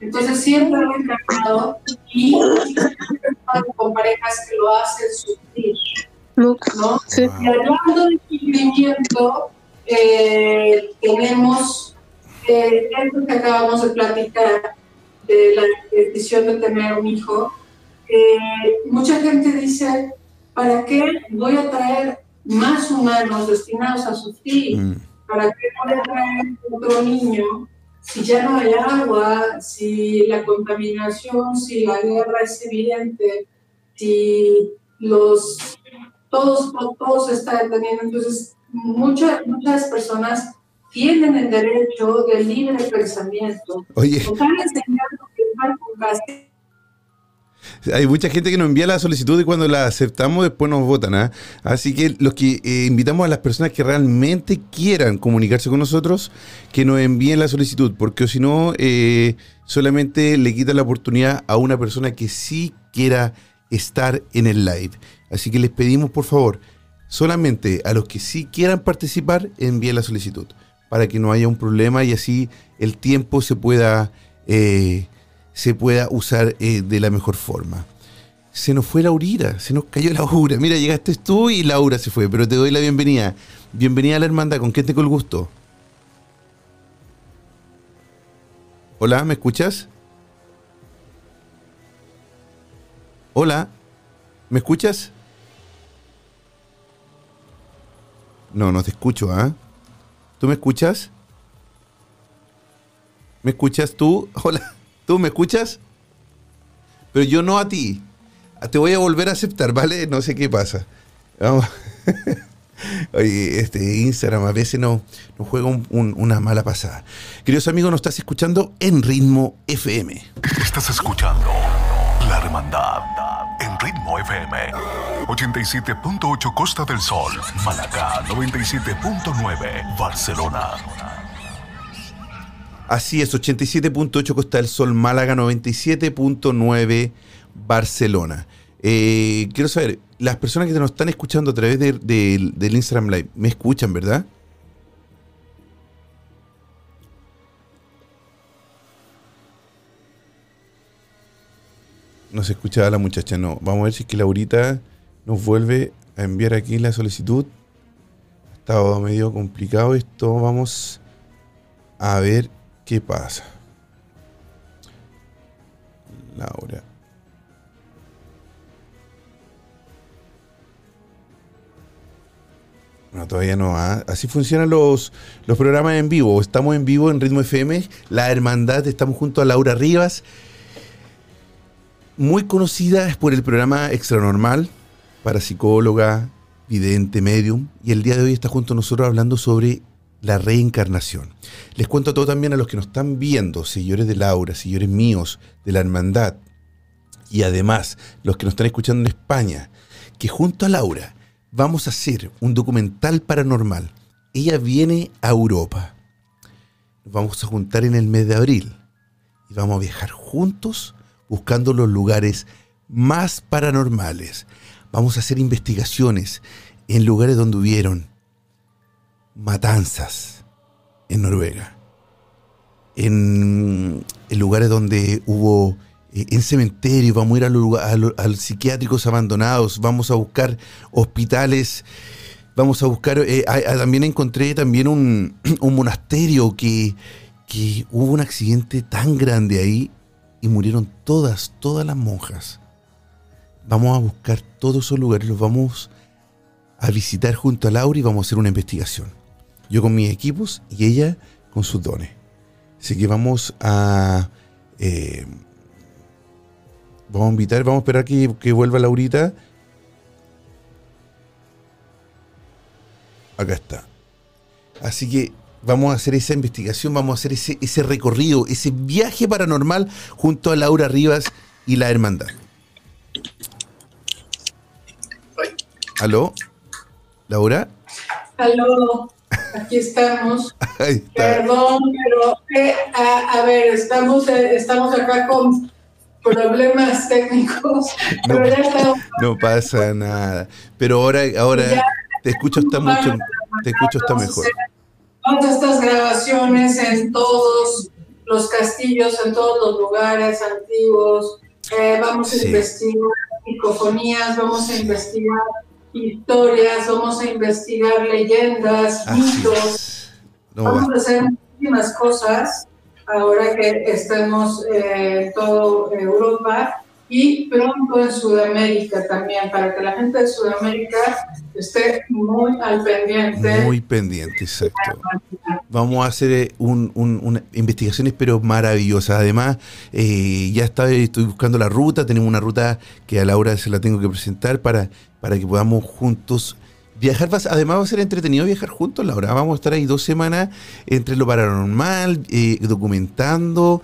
Entonces siempre ha reencarnado y *laughs* con parejas que lo hacen sufrir. ¿No? Sí. Y hablando de sufrimiento, eh, tenemos eh, esto que acabamos de platicar de la decisión de tener un hijo, eh, mucha gente dice, ¿para qué voy a traer más humanos destinados a sufrir? Mm. ¿Para qué voy a traer otro niño si ya no hay agua, si la contaminación, si la guerra es evidente, si los todos todos se está deteniendo? Entonces, muchas muchas personas tienen el derecho del libre pensamiento. Oye. Hay mucha gente que nos envía la solicitud y cuando la aceptamos después nos votan. ¿ah? Así que los que eh, invitamos a las personas que realmente quieran comunicarse con nosotros, que nos envíen la solicitud, porque si no, eh, solamente le quita la oportunidad a una persona que sí quiera estar en el live. Así que les pedimos, por favor, solamente a los que sí quieran participar, envíen la solicitud para que no haya un problema y así el tiempo se pueda, eh, se pueda usar eh, de la mejor forma. Se nos fue Laurita, se nos cayó Laura. *laughs* Mira, llegaste tú y Laura se fue, pero te doy la bienvenida. Bienvenida a la hermandad, ¿con quién tengo el gusto? Hola, ¿me escuchas? Hola, ¿me escuchas? No, no te escucho, ¿ah? ¿Tú me escuchas? ¿Me escuchas tú? *laughs* Hola, ¿tú me escuchas? Pero yo no a ti. Te voy a volver a aceptar, ¿vale? No sé qué pasa. Vamos. *laughs* Oye, este Instagram a veces no, nos juega una mala pasada. Queridos amigos, nos estás escuchando en Ritmo FM. Estás escuchando La Hermandad Ritmo FM. 87.8 Costa del Sol, Malacá 97.9 Barcelona. Así es, 87.8 Costa del Sol, Málaga 97.9 Barcelona. Quiero saber, las personas que nos están escuchando a través del Instagram Live, ¿me escuchan, verdad? No se escuchaba la muchacha, no. Vamos a ver si es que Laurita nos vuelve a enviar aquí la solicitud. Ha estado medio complicado esto. Vamos a ver qué pasa. Laura. No, todavía no. ¿ah? Así funcionan los, los programas en vivo. Estamos en vivo en Ritmo FM, La Hermandad. Estamos junto a Laura Rivas, muy conocida por el programa Extra Normal, parapsicóloga, vidente, medium. Y el día de hoy está junto a nosotros hablando sobre la reencarnación. Les cuento todo también a los que nos están viendo, señores de Laura, señores míos de la Hermandad, y además los que nos están escuchando en España, que junto a Laura vamos a hacer un documental paranormal. Ella viene a Europa. Nos vamos a juntar en el mes de abril y vamos a viajar juntos buscando los lugares más paranormales. Vamos a hacer investigaciones en lugares donde hubieron matanzas en Noruega, en, lugares donde hubo eh, en cementerios, vamos a ir a los, psiquiátricos abandonados, vamos a buscar hospitales, vamos a buscar, eh, también encontré también *clears throat* un, monasterio que, que hubo un accidente tan grande ahí y murieron todas, todas las monjas. Vamos a buscar todos esos lugares, los vamos a visitar junto a Laura y vamos a hacer una investigación. Yo con mis equipos y ella con sus dones. Así que vamos a... Eh, vamos a invitar, vamos a esperar que, que vuelva Laurita. Acá está. Así que vamos a hacer esa investigación, vamos a hacer ese, ese recorrido, ese viaje paranormal junto a Laura Rivas y la hermandad. ¿Aló? ¿Laura? Aló. Aquí estamos. *laughs* Perdón, pero eh, a, ver, estamos, eh, estamos acá con problemas técnicos. No, no pasa nada. Pero ahora, ahora te escucho está mucho, te escucho está mejor. Todas estas grabaciones en todos los castillos, en todos los lugares antiguos. Eh, vamos a investigar psicofonías, vamos a investigar historias, vamos a investigar leyendas, mitos. vamos a hacer muchísimas cosas ahora que estemos en toda Europa y pronto en Sudamérica también, para que la gente de Sudamérica esté muy al pendiente. Muy pendiente, exacto. Vamos a hacer eh, un, investigaciones pero maravillosas. Además, eh, ya está, estoy buscando la ruta, tenemos una ruta que a Laura se la tengo que presentar para, para que podamos juntos Viajar, además va a ser entretenido viajar juntos, Laura. Vamos a estar ahí dos semanas entre lo paranormal, eh, documentando,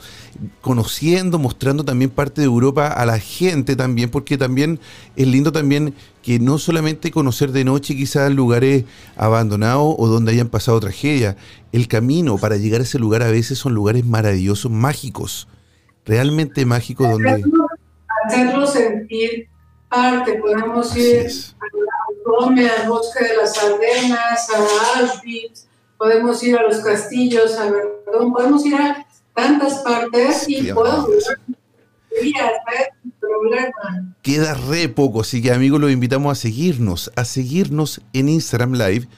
conociendo, mostrando también parte de Europa a la gente también, porque también es lindo también que no solamente conocer de noche quizás lugares abandonados o donde hayan pasado tragedias, el camino para llegar a ese lugar a veces son lugares maravillosos, mágicos, realmente mágicos donde... Hacerlo sentir parte, podemos ir al bosque de las Ardenas, a Auschwitz, podemos ir a los castillos, a Verdón, podemos ir a tantas partes y podemos Queda re poco, así que amigos los invitamos a seguirnos, a seguirnos en Instagram Live,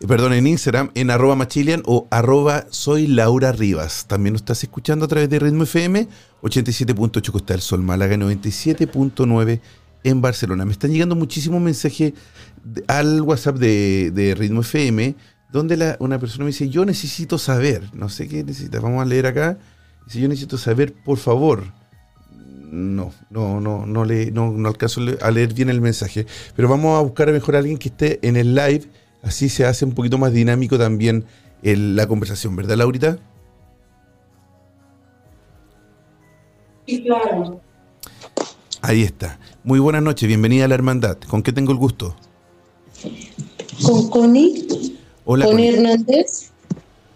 eh, perdón, en Instagram, en arroba machilian o arroba soy Laura Rivas. También nos estás escuchando a través de Ritmo FM, 87.8 Costa del Sol, Málaga 97.9 en Barcelona. Me están llegando muchísimos mensajes al WhatsApp de, Ritmo FM, donde una persona me dice, yo necesito saber, no sé qué necesita, vamos a leer acá, dice, yo necesito saber, por favor. No, no, no, no, le, no, alcanzo a leer bien el mensaje, pero vamos a buscar a mejor a alguien que esté en el live, así se hace un poquito más dinámico también la conversación, ¿verdad, Laurita? Sí, claro. Ahí está. Muy buenas noches, bienvenida a la hermandad. ¿Con qué tengo el gusto? Con Connie. Hola. Connie Hernández.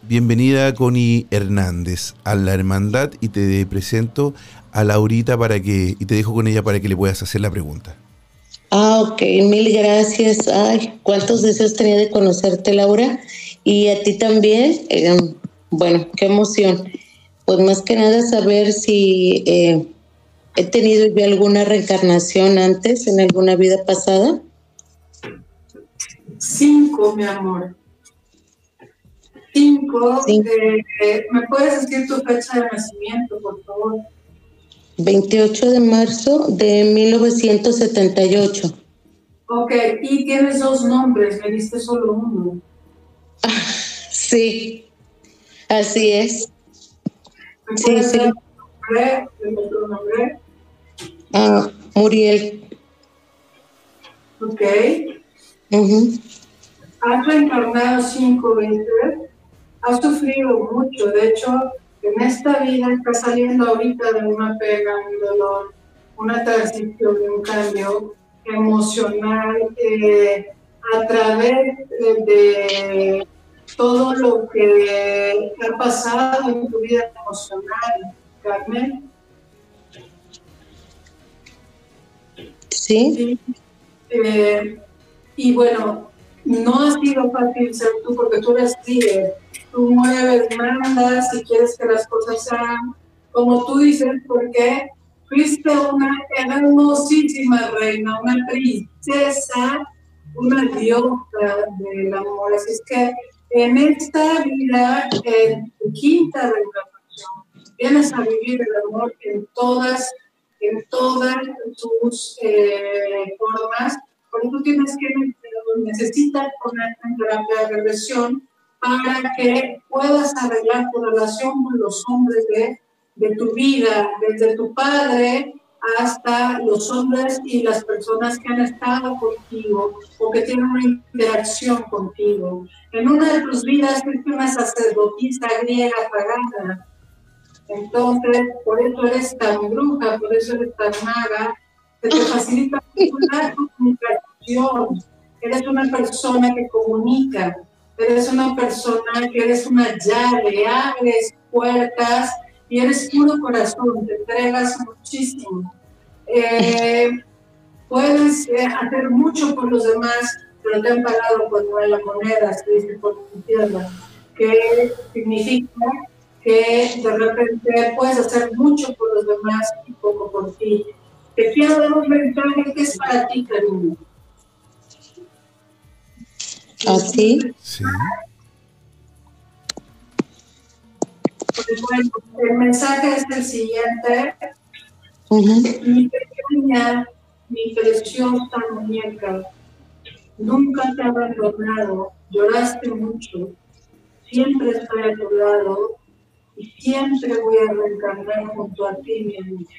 Bienvenida Connie Hernández a la hermandad y te presento a Laurita para que, y te dejo con ella para que le puedas hacer la pregunta. Ah, ok, mil gracias. Ay, cuántos deseos tenía de conocerte, Laura. Y a ti también. Eh, bueno, qué emoción. Pues más que nada saber si eh, ¿He tenido yo alguna reencarnación antes, en alguna vida pasada? Cinco, mi amor. Cinco. Eh, ¿Me puedes decir tu fecha de nacimiento, por favor? 28 de marzo de 1978. Ok, y tienes dos nombres, me diste solo uno. *laughs* sí, así es. ¿Me sí, sí. Nombre, otro nombre? Ah, Muriel. Ok. Has reencarnado cinco veces, has sufrido mucho, de hecho, en esta vida está saliendo ahorita de una pega, un dolor, una transición, un cambio emocional eh, a través de, todo lo que ha pasado en tu vida emocional, Carmen. Sí. Eh, y bueno, no ha sido fácil ser tú porque tú eres líder. Tú mueves, mandas y quieres que las cosas sean como tú dices, porque fuiste una hermosísima reina, una princesa, una diosa del amor. Así es que en esta vida, en tu quinta reencarnación, vienes a vivir el amor en todas en todas sus eh, formas, porque tú tienes que, necesitas ponerte en terapia de regresión para que puedas arreglar tu relación con los hombres de, de tu vida, desde tu padre hasta los hombres y las personas que han estado contigo o que tienen una interacción contigo. En una de tus vidas fuiste una sacerdotisa griega pagana entonces, por eso eres tan bruja, por eso eres tan maga, que te facilita *laughs* la comunicación. Eres una persona que comunica, eres una persona que eres una llave, abres puertas y eres puro corazón, te entregas muchísimo. Eh, puedes eh, hacer mucho por los demás, pero te han pagado hay la moneda, se dice por tu tierra, que significa que de repente puedes hacer mucho por los demás y poco por ti. Te quiero dar un mensaje que es para ti, cariño. ¿Así? ¿Ah, sí. Pues bueno, el mensaje es el siguiente. Mi pequeña, mi preciosa muñeca, nunca te ha abandonado, lloraste mucho, siempre estoy a tu lado y siempre voy a reencarnar junto a ti, mi amigo.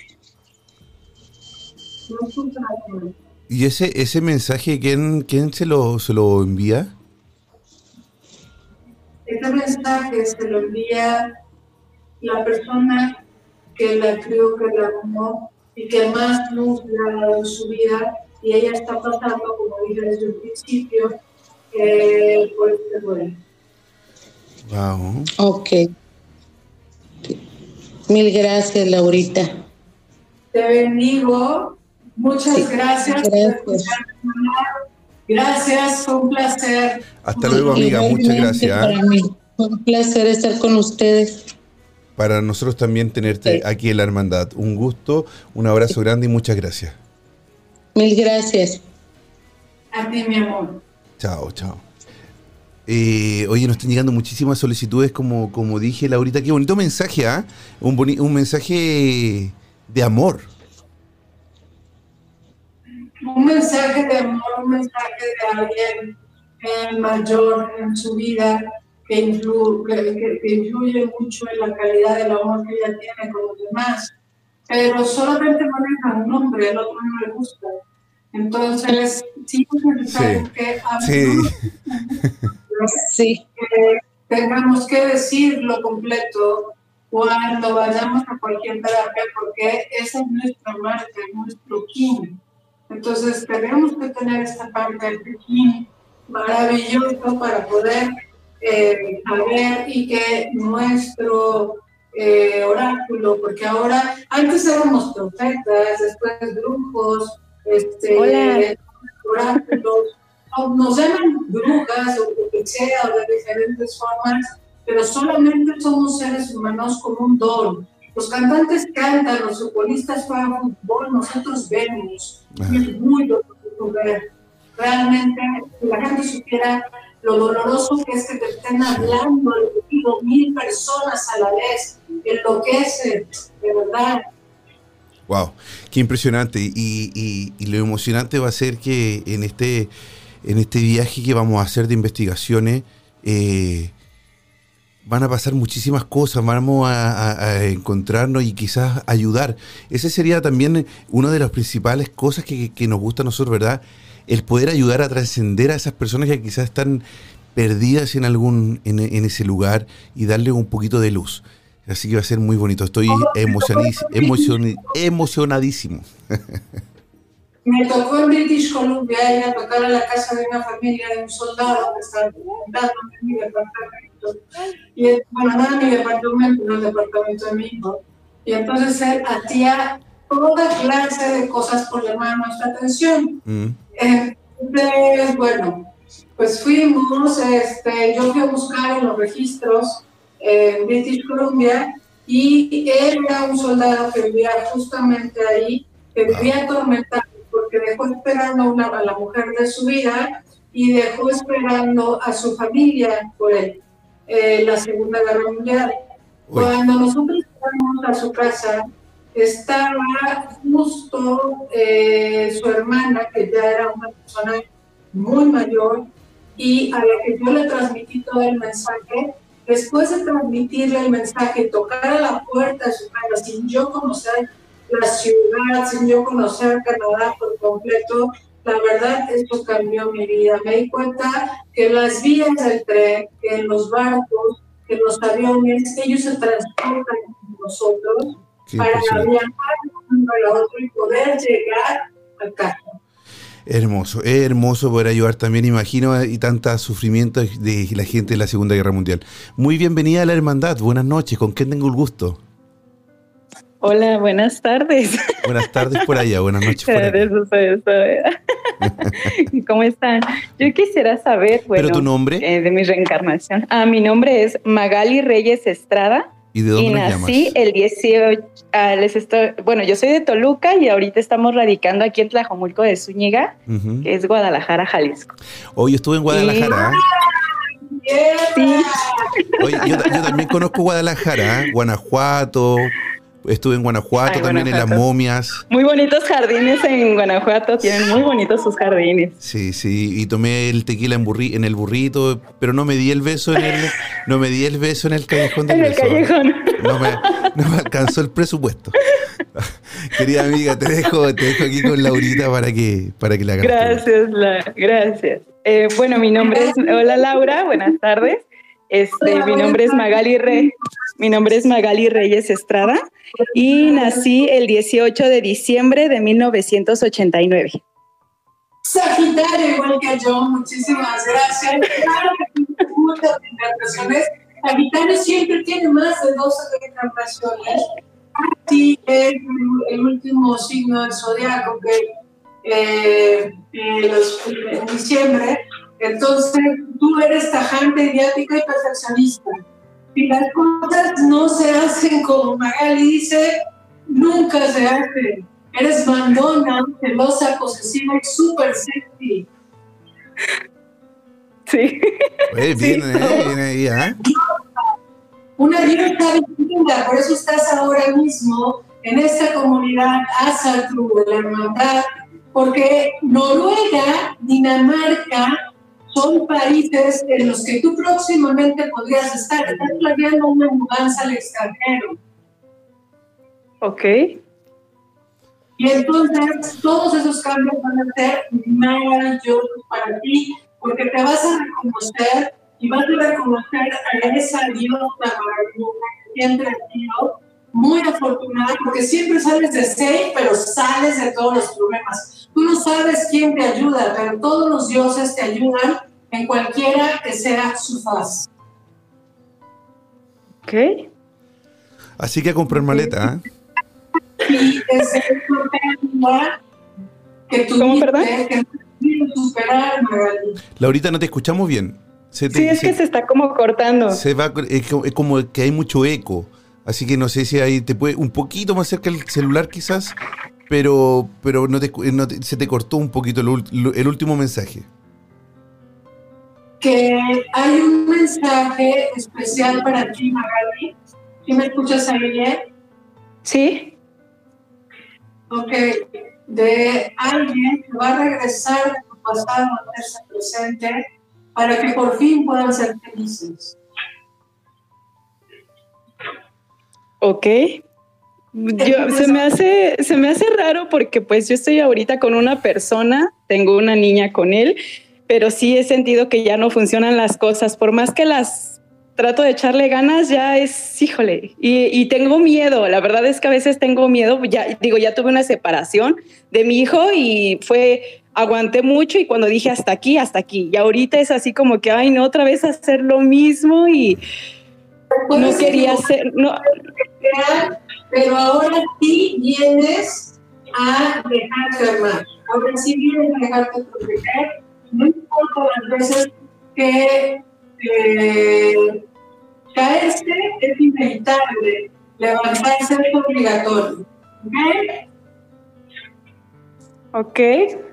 No ¿Y ese, ese mensaje, quién, quién se, lo, se lo envía? Este mensaje se lo envía la persona que la crió, que la amó y que más luz le ha dado en su vida y ella está pasando, como dije desde el principio, eh, por este duelo. Wow. Ok. Mil gracias, Laurita. Te bendigo. Muchas gracias. Gracias. Gracias, fue un placer. Hasta luego, amiga. Muchas gracias. Para mí. Fue un placer estar con ustedes. Para nosotros también tenerte aquí en la hermandad. Un gusto, un abrazo grande y muchas gracias. Mil gracias. A ti, mi amor. Chao, chao. Eh, oye, nos están llegando muchísimas solicitudes, como, como dije Laurita. Qué bonito mensaje, ¿ah? Un, un mensaje de amor. Un mensaje de amor, un mensaje de alguien eh, mayor en su vida que, influye, que, influye mucho en la calidad del amor que ella tiene con los demás. Pero solamente maneja un nombre, el otro no le gusta. Entonces, sí es necesario que sí. *laughs* Sí. tengamos que decirlo completo cuando vayamos a cualquier terapia, porque esa es nuestra marca, nuestro kin. Entonces, tenemos que tener esta parte del kin maravilloso para poder eh, saber y que nuestro eh, oráculo, porque ahora, antes éramos profetas, después brujos, este, oráculos, nos llaman brujas o lo que sea, o de diferentes formas, pero solamente somos seres humanos con un don. Los cantantes cantan, los futbolistas juegan fútbol, nosotros vemos. Es muy doloroso ver. Realmente, si la gente supiera lo doloroso que es que te estén hablando oído mil personas a la vez, enloquece, de verdad. Wow, qué impresionante. Y, y, lo emocionante va a ser que en este, en este viaje que vamos a hacer de investigaciones, eh, van a pasar muchísimas cosas, vamos a, encontrarnos y quizás ayudar. Esa sería también una de las principales cosas que, nos gusta a nosotros, ¿verdad? El poder ayudar a trascender a esas personas que quizás están perdidas en algún en, ese lugar y darle un poquito de luz. Así que va a ser muy bonito. Estoy emocionadísimo. emocionadísimo. Me tocó en British Columbia ir a tocar a la casa de una familia de un soldado que estaba en mi departamento. Y bueno, no era mi departamento, no el departamento de mi hijo. Y entonces él hacía toda clase de cosas por llamar nuestra atención. Mm. Entonces, bueno, pues fuimos, este, yo fui a buscar en los registros en British Columbia y él era un soldado que vivía justamente ahí, que vivía atormentado porque dejó esperando una, a la mujer de su vida y dejó esperando a su familia por él, eh, la Segunda Guerra Mundial. Cuando nosotros fuimos a su casa, estaba justo eh, su hermana, que ya era una persona muy mayor, y a la que yo le transmití todo el mensaje. Después de transmitirle el mensaje, tocar a la puerta de su casa sin yo conocer la ciudad, sin yo conocer Canadá por completo, la verdad esto cambió mi vida. Me di cuenta que las vías del tren, que en los barcos, que en los aviones, ellos se transportan con nosotros para viajar de uno a otro y poder llegar a casa. Hermoso, es hermoso poder ayudar también, imagino, y tanta sufrimiento de la gente de la Segunda Guerra Mundial. Muy bienvenida a la hermandad, buenas noches, ¿con quién tengo el gusto? Hola, buenas tardes. Buenas tardes por allá, buenas noches por *laughs* allá. *laughs* ¿Cómo están? Yo quisiera saber, bueno, ¿Pero tu nombre? Eh, de mi reencarnación. Ah, mi nombre es Magali Reyes Estrada. ¿Y de dónde y nací el 18, ah, les estoy, bueno, yo soy de Toluca y ahorita estamos radicando aquí en Tlajomulco de Zúñiga, que es Guadalajara, Jalisco. Hoy estuve en Guadalajara. Sí. Oye, yo, yo, también conozco Guadalajara, Guanajuato, Estuve en Guanajuato también en las momias. Muy bonitos jardines en Guanajuato, tienen muy bonitos sus jardines. Sí, sí, y tomé el tequila en, burri en el burrito, pero no me di el beso en el, no me di el beso en el callejón del En el callejón. No me, no me alcanzó el presupuesto. *laughs* Querida amiga, te dejo, te dejo aquí con Laurita para que, para que la hagas. Gracias, la, gracias. Eh, bueno, mi nombre es, hola Laura, buenas tardes. Este, mi nombre es Magali Re, mi nombre es Magali Reyes Estrada y nací el 18 de diciembre de 1989. Sagitario, igual que yo, muchísimas gracias. Claro que muchas interpretaciones. Sagitario siempre tiene más de 12 interpretaciones. Así es el último signo del zodiaco que eh, en diciembre entonces, tú eres tajante, idiática y perfeccionista. Y las cosas no se hacen como Magali dice, nunca se hacen. Eres mandona, celosa, posesiva y súper sexy. Sí. Pues viene, viene ahí, ¿eh? Una diosa distinta, por eso estás ahora mismo en esta comunidad Asatru de la hermandad, porque Noruega, Dinamarca, son países en los que tú próximamente podrías estar. Estás planeando una mudanza al extranjero. Ok. Y entonces todos esos cambios van a ser maravillosos para ti, porque te vas a reconocer y vas a reconocer a esa diosa maravillosa que siempre ha sido muy afortunada, porque siempre sales de seis, pero sales de todos los problemas. Tú no sabes quién te ayuda, pero todos los dioses te ayudan en cualquiera que sea su faz. Ok. Así que a comprar maleta, ¿eh? Y es que tú ¿Cómo, perdón? Que superar, Laurita, no te escuchamos bien. sí, es que se está como cortando. Se va, es como que hay mucho eco. Así que no sé si ahí te puede un poquito más cerca el celular quizás, pero, pero no, te, no te- se te cortó un poquito el, ul- el último mensaje. Que hay un mensaje especial para ti, Magali. ¿Sí me escuchas ahí bien? ¿Sí? Ok, de alguien que va a regresar de tu pasado a hacerse presente para que por fin puedan ser felices. Ok. Yo, se, me hace, se me hace raro porque pues yo estoy ahorita con una persona, tengo una niña con él, pero sí he sentido que ya no funcionan las cosas. Por más que las trato de echarle ganas, ya es, híjole, y, y tengo miedo. La verdad es que a veces tengo miedo. Ya digo, ya tuve una separación de mi hijo y fue, aguanté mucho y cuando dije hasta aquí, hasta aquí. Y ahorita es así como que, ay, no, otra vez hacer lo mismo y no Puedes quería hacer, no, Pero ahora sí vienes a dejarte amar. Ahora sí vienes a dejarte proteger. No importa las veces que eh, caerse es inevitable, levantarse es obligatorio. ¿ok? Ok,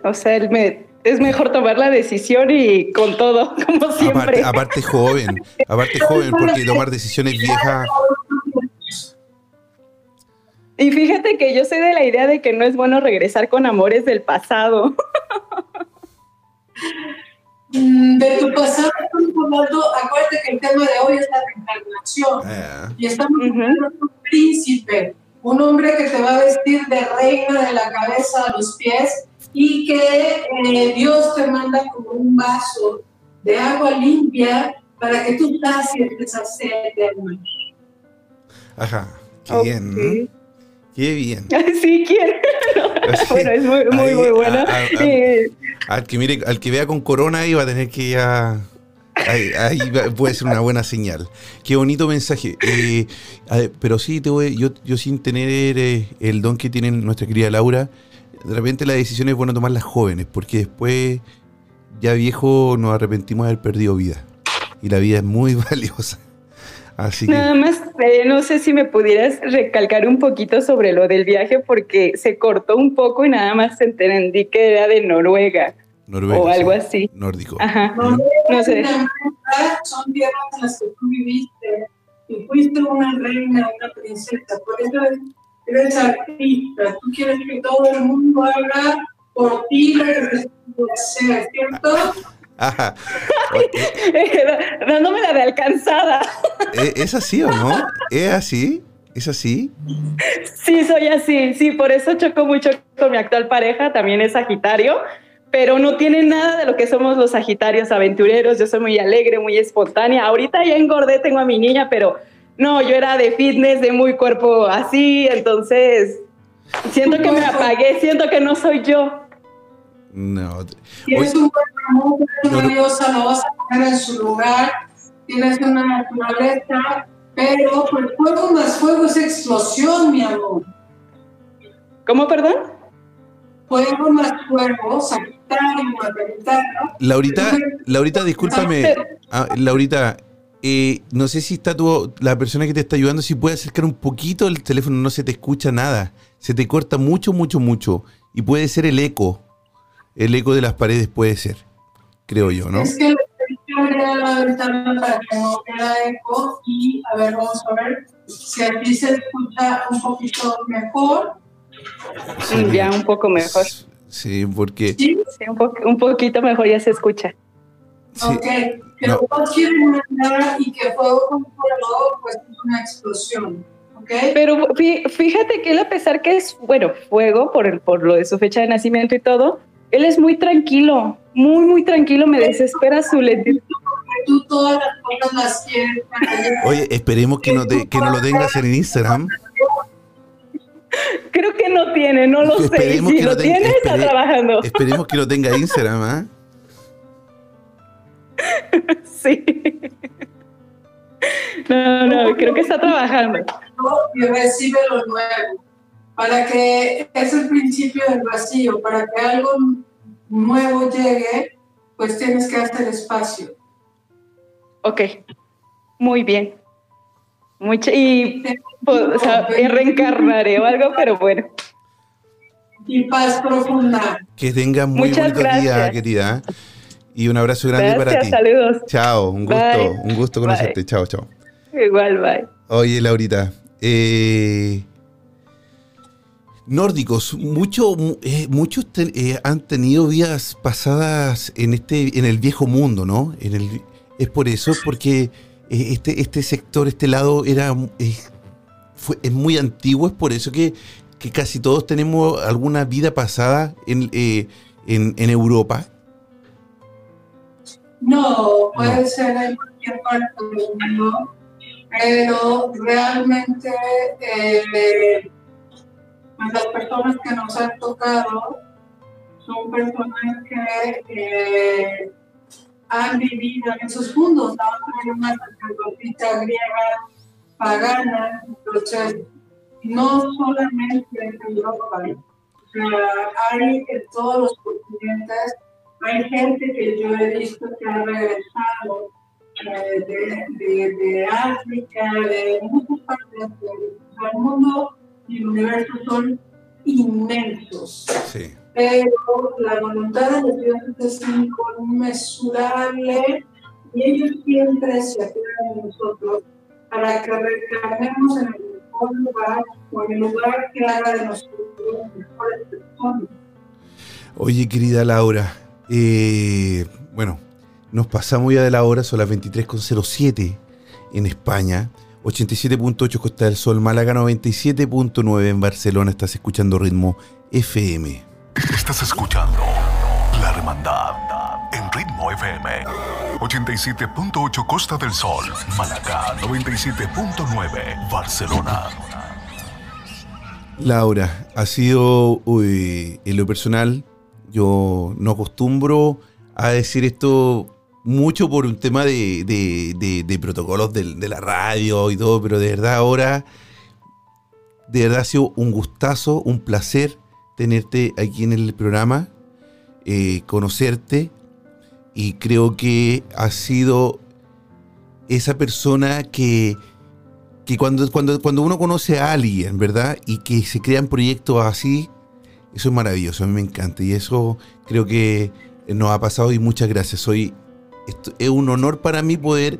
o sea, él me, es mejor tomar la decisión y con todo, *laughs* como siempre. Aparte, aparte joven, aparte joven, porque tomar decisiones viejas. Y fíjate que yo soy de la idea de que no es bueno regresar con amores del pasado. *laughs* Mm, De tu pasado estamos hablando, acuérdate que el tema de hoy es la reencarnación. eh, Y estamos hablando de un príncipe, un hombre que te va a vestir de reina de la cabeza a los pies y que eh, Dios te manda como un vaso de agua limpia para que tú sacies esa sed de amor. ajá, qué Ok. bien, ¿no? Qué bien. *laughs* *laughs* Sí, ¿quién? bueno, es muy, muy, Ahí, muy bueno. a- a- a- Eh, Al que mire, al que vea con corona ahí va a tener que ya. Ahí, ahí va- puede ser una buena señal. Qué bonito mensaje. Eh, ver, pero sí, te voy, yo, yo sin tener eh, el don que tiene nuestra querida Laura, de repente la decisión es bueno tomarlas jóvenes, porque después, ya viejo, nos arrepentimos de haber perdido vida. Y la vida es muy *laughs* valiosa. Así que. Nada más, eh, no sé si me pudieras recalcar un poquito sobre lo del viaje porque se cortó un poco y nada más entendí que era de Noruega Noruega, o algo sí, así. Nórdico. Ajá. No, No sé. Son tierras en las que tú viviste y fuiste una reina, una princesa. Por eso eres, eres artista. Tú quieres que todo el mundo haga por ti lo que que hacer, ¿cierto? Ajá. *laughs* Dándome la de alcanzada. ¿Es, ¿Es así o no? ¿Es así? ¿Es así? Sí, soy así. Sí, por eso choco mucho con mi actual pareja, también es Sagitario, pero no tiene nada de lo que somos los Sagitarios aventureros. Yo soy muy alegre, muy espontánea. Ahorita ya engordé, tengo a mi niña, pero no, yo era de fitness, de muy cuerpo así, entonces siento que me apagué, siento que no soy yo. No. Tienes un buen amor, una diosa, lo vas a poner en su lugar. Tienes una naturaleza, pero pues fuego más fuego es explosión, mi amor. ¿Cómo, perdón? Fuego más fuego, Sagitario, Sagitario. Laurita, Laurita, discúlpame. Ah, Laurita, eh, no sé si está tu, la persona que te está ayudando, si puede acercar un poquito el teléfono, no se te escucha nada. Se te corta mucho, mucho, mucho. Y puede ser el eco. El eco de las paredes puede ser, creo yo, ¿no? Es que la ventana para que no quede eco y a ver, vamos a ver si aquí se escucha un poquito mejor. Mm, Ya, un poco mejor. Sí, porque... ¿Sí? Sí, un, po- un poquito mejor ya se escucha. sí, Ok. Que no. quieren mandar y que fuego con fuego, pues es una explosión. ¿Ok? Pero fí- fíjate que él, a pesar que es, bueno, fuego por, el, por lo de su fecha de nacimiento y todo, él es muy tranquilo, muy, muy tranquilo. Me desespera su lentitud. Tú todas las Oye, esperemos que no, te, que no lo tengas en Instagram. Creo que no tiene, no lo sé. Esperemos Si que lo lo tenga- tiene, está trabajando. Esperemos que lo tenga Instagram, ¿ah? *laughs* Sí. No, no, creo que está trabajando. y recibe lo nuevo. Para que es el principio del vacío, para que algo nuevo llegue, pues tienes que hacer espacio. Ok, muy bien. Mucho, y o sea, reencarnaré o algo, pero bueno. Y paz profunda. Que tengas muy Muchas bonito día, querida. Y un abrazo grande para Gracias, ti. saludos. Chao, un gusto, Bye. un gusto conocerte. Bye. Chao, chao. Igual, bye. Oye, Laurita, eh, nórdicos, mucho, eh, muchos eh, han tenido vidas pasadas en este, en el viejo mundo, ¿no? En el, es por eso, porque eh, este, este sector, este lado era fue, es muy antiguo, es por eso que, que casi todos tenemos alguna vida pasada en, en, en Europa. No, puede No. ser en cualquier parte del mundo, pero realmente eh, las personas que nos han tocado son personas que eh, han vivido en esos mundos. La una sacerdotisa griega pagana, entonces no solamente en Europa, o sea, hay en todos los continentes hay gente que yo he visto que ha regresado eh, de, de, de África, de muchas partes del mundo y el universo son inmensos. Sí. Pero la voluntad de los dioses es inconmensurable y ellos siempre se acuerdan de nosotros para que reencarnemos en el mejor lugar o en el lugar que haga de nosotros mejores personas. Oye, querida Laura, eh, bueno, nos pasamos ya de la hora, son las 23.07 en España, 87.8 Costa del Sol, Málaga 97.9 en Barcelona, estás escuchando Ritmo FM. Estás escuchando La Hermandad en Ritmo FM. 87.8 Costa del Sol, Málaga 97.9 Barcelona. Laura, ha sido, uy, en lo personal, yo no acostumbro a decir esto mucho por un tema de, de- de- de protocolos de, la radio y todo, pero de verdad ahora, de verdad ha sido un gustazo, un placer tenerte aquí en el programa, eh, conocerte y creo que has sido esa persona que que cuando, cuando, cuando uno conoce a alguien, ¿verdad? Y que se crean proyectos así, eso es maravilloso, a mí me encanta. Y eso creo que nos ha pasado y muchas gracias. Soy, esto, es un honor para mí poder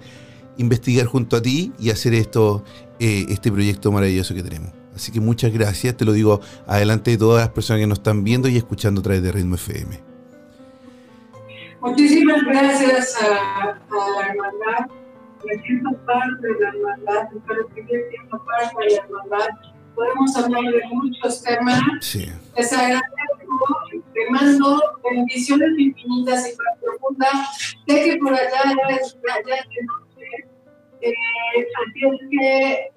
investigar junto a ti y hacer esto, eh, este proyecto maravilloso que tenemos. Así que muchas gracias, te lo digo adelante de todas las personas que nos están viendo y escuchando a través de Ritmo FM. Muchísimas gracias a, a la hermandad. Me siento parte de la hermandad, espero seguir siendo parte de la hermandad. Podemos hablar de muchos temas. Sí. Les agradezco, te mando bendiciones infinitas y paz profunda. Sé que por allá ya es noche. Eh, así es que,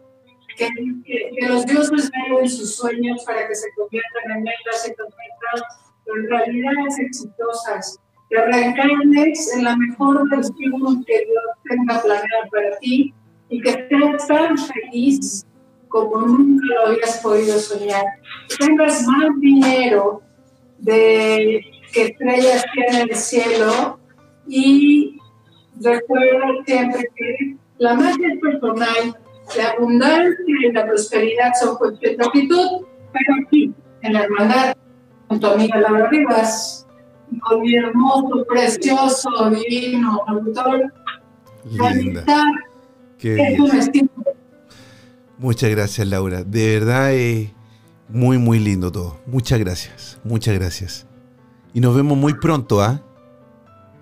que, que- que los dioses vean en sus sueños para que se conviertan en metas y tormentas, en realidades exitosas. Que reencarnes en la mejor versión que Dios tenga planeada para ti y que estés tan feliz como nunca lo habías podido soñar. Que tengas más dinero de que estrellas tiene el cielo y recuerda siempre que la magia es personal, la abundancia y la prosperidad son cuestión de actitud, pero aquí, en la hermandad, con tu amiga Laura Rivas, con mi hermoso, precioso, divino la Linda. Qué es un. Muchas gracias, Laura. De verdad es muy, muy lindo todo. Muchas gracias. Muchas gracias. Y nos vemos muy pronto, ¿ah?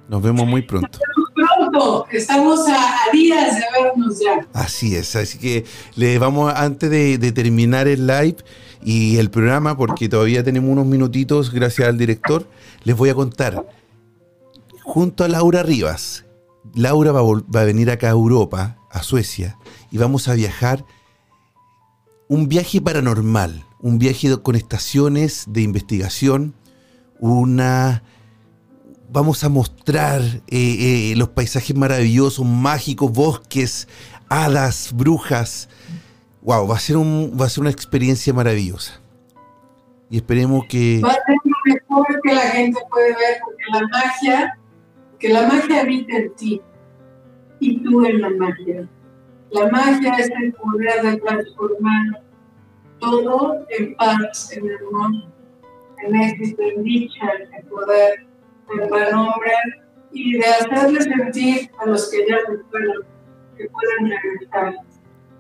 Nos vemos muy pronto. Pronto, estamos a, a días de vernos ya. Así es. Así que le vamos, antes de, de terminar el live y el programa, porque todavía tenemos unos minutitos, gracias al director, les voy a contar. Junto a Laura Rivas, Laura va va a venir acá a Europa, a Suecia, y vamos a viajar un viaje paranormal, un viaje con estaciones de investigación, una... Vamos a mostrar eh, eh, los paisajes maravillosos, mágicos, bosques, hadas, brujas. Wow, va a ser va a ser una experiencia maravillosa. Y esperemos que Va a ser lo mejor que la gente puede ver, porque la magia, que la magia habita en ti y tú en la magia. La magia es el poder de transformar todo en paz, en amor, en éxito, en dicha, en poder, en renombre y de hacerle sentir a los que ya se fueron que puedan regresar,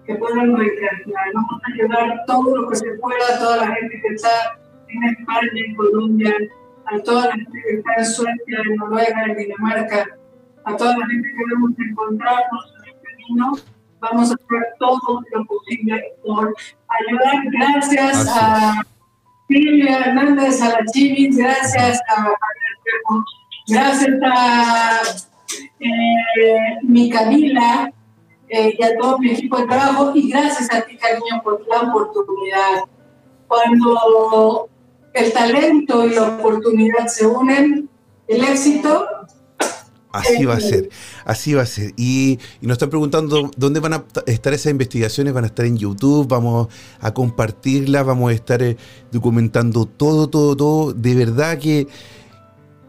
que puedan reencarnar. Vamos a ayudar todo lo que se pueda, a toda la gente que está en España, en Colombia, a toda la gente que está en Suecia, en Noruega, en Dinamarca, a toda la gente que debemos encontrarnos en el camino. Vamos a hacer todo lo posible por ayudar. Gracias a Silvia Hernández, a la Chivis, gracias a gracias a eh, mi Camila eh, y a todo mi equipo de trabajo y gracias a ti, cariño, por la oportunidad. Cuando el talento y la oportunidad se unen, el éxito Así va a ser, así va a ser. Y, nos están preguntando dónde van a estar esas investigaciones, van a estar en YouTube, vamos a compartirlas, vamos a estar eh, documentando todo, todo, todo. De verdad que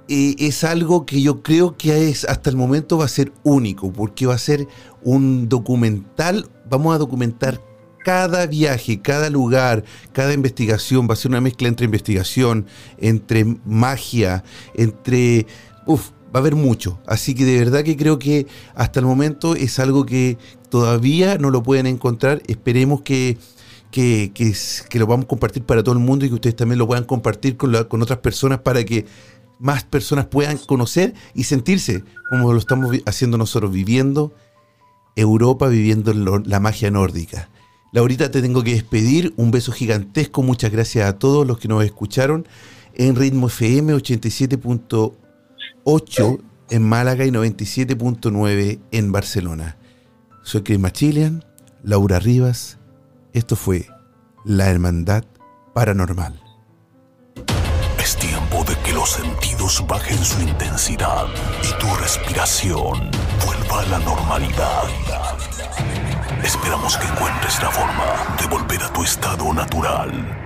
eh, es algo que yo creo que es, hasta el momento va a ser único, porque va a ser un documental, vamos a documentar cada viaje, cada lugar, cada investigación, va a ser una mezcla entre investigación, entre magia, entre... Uf, va a haber mucho. Así que de verdad que creo que hasta el momento es algo que todavía no lo pueden encontrar. Esperemos que, que, lo vamos a compartir para todo el mundo y que ustedes también lo puedan compartir con, con otras personas para que más personas puedan conocer y sentirse como lo estamos haciendo nosotros, viviendo Europa, viviendo la magia nórdica. Laurita, te tengo que despedir. Un beso gigantesco. Muchas gracias a todos los que nos escucharon en Ritmo FM 87.1 8 en Málaga y 97.9 en Barcelona. Soy Chris Machilian, Laura Rivas. Esto fue La Hermandad Paranormal. Es tiempo de que los sentidos bajen su intensidad y tu respiración vuelva a la normalidad. Esperamos que encuentres la forma de volver a tu estado natural.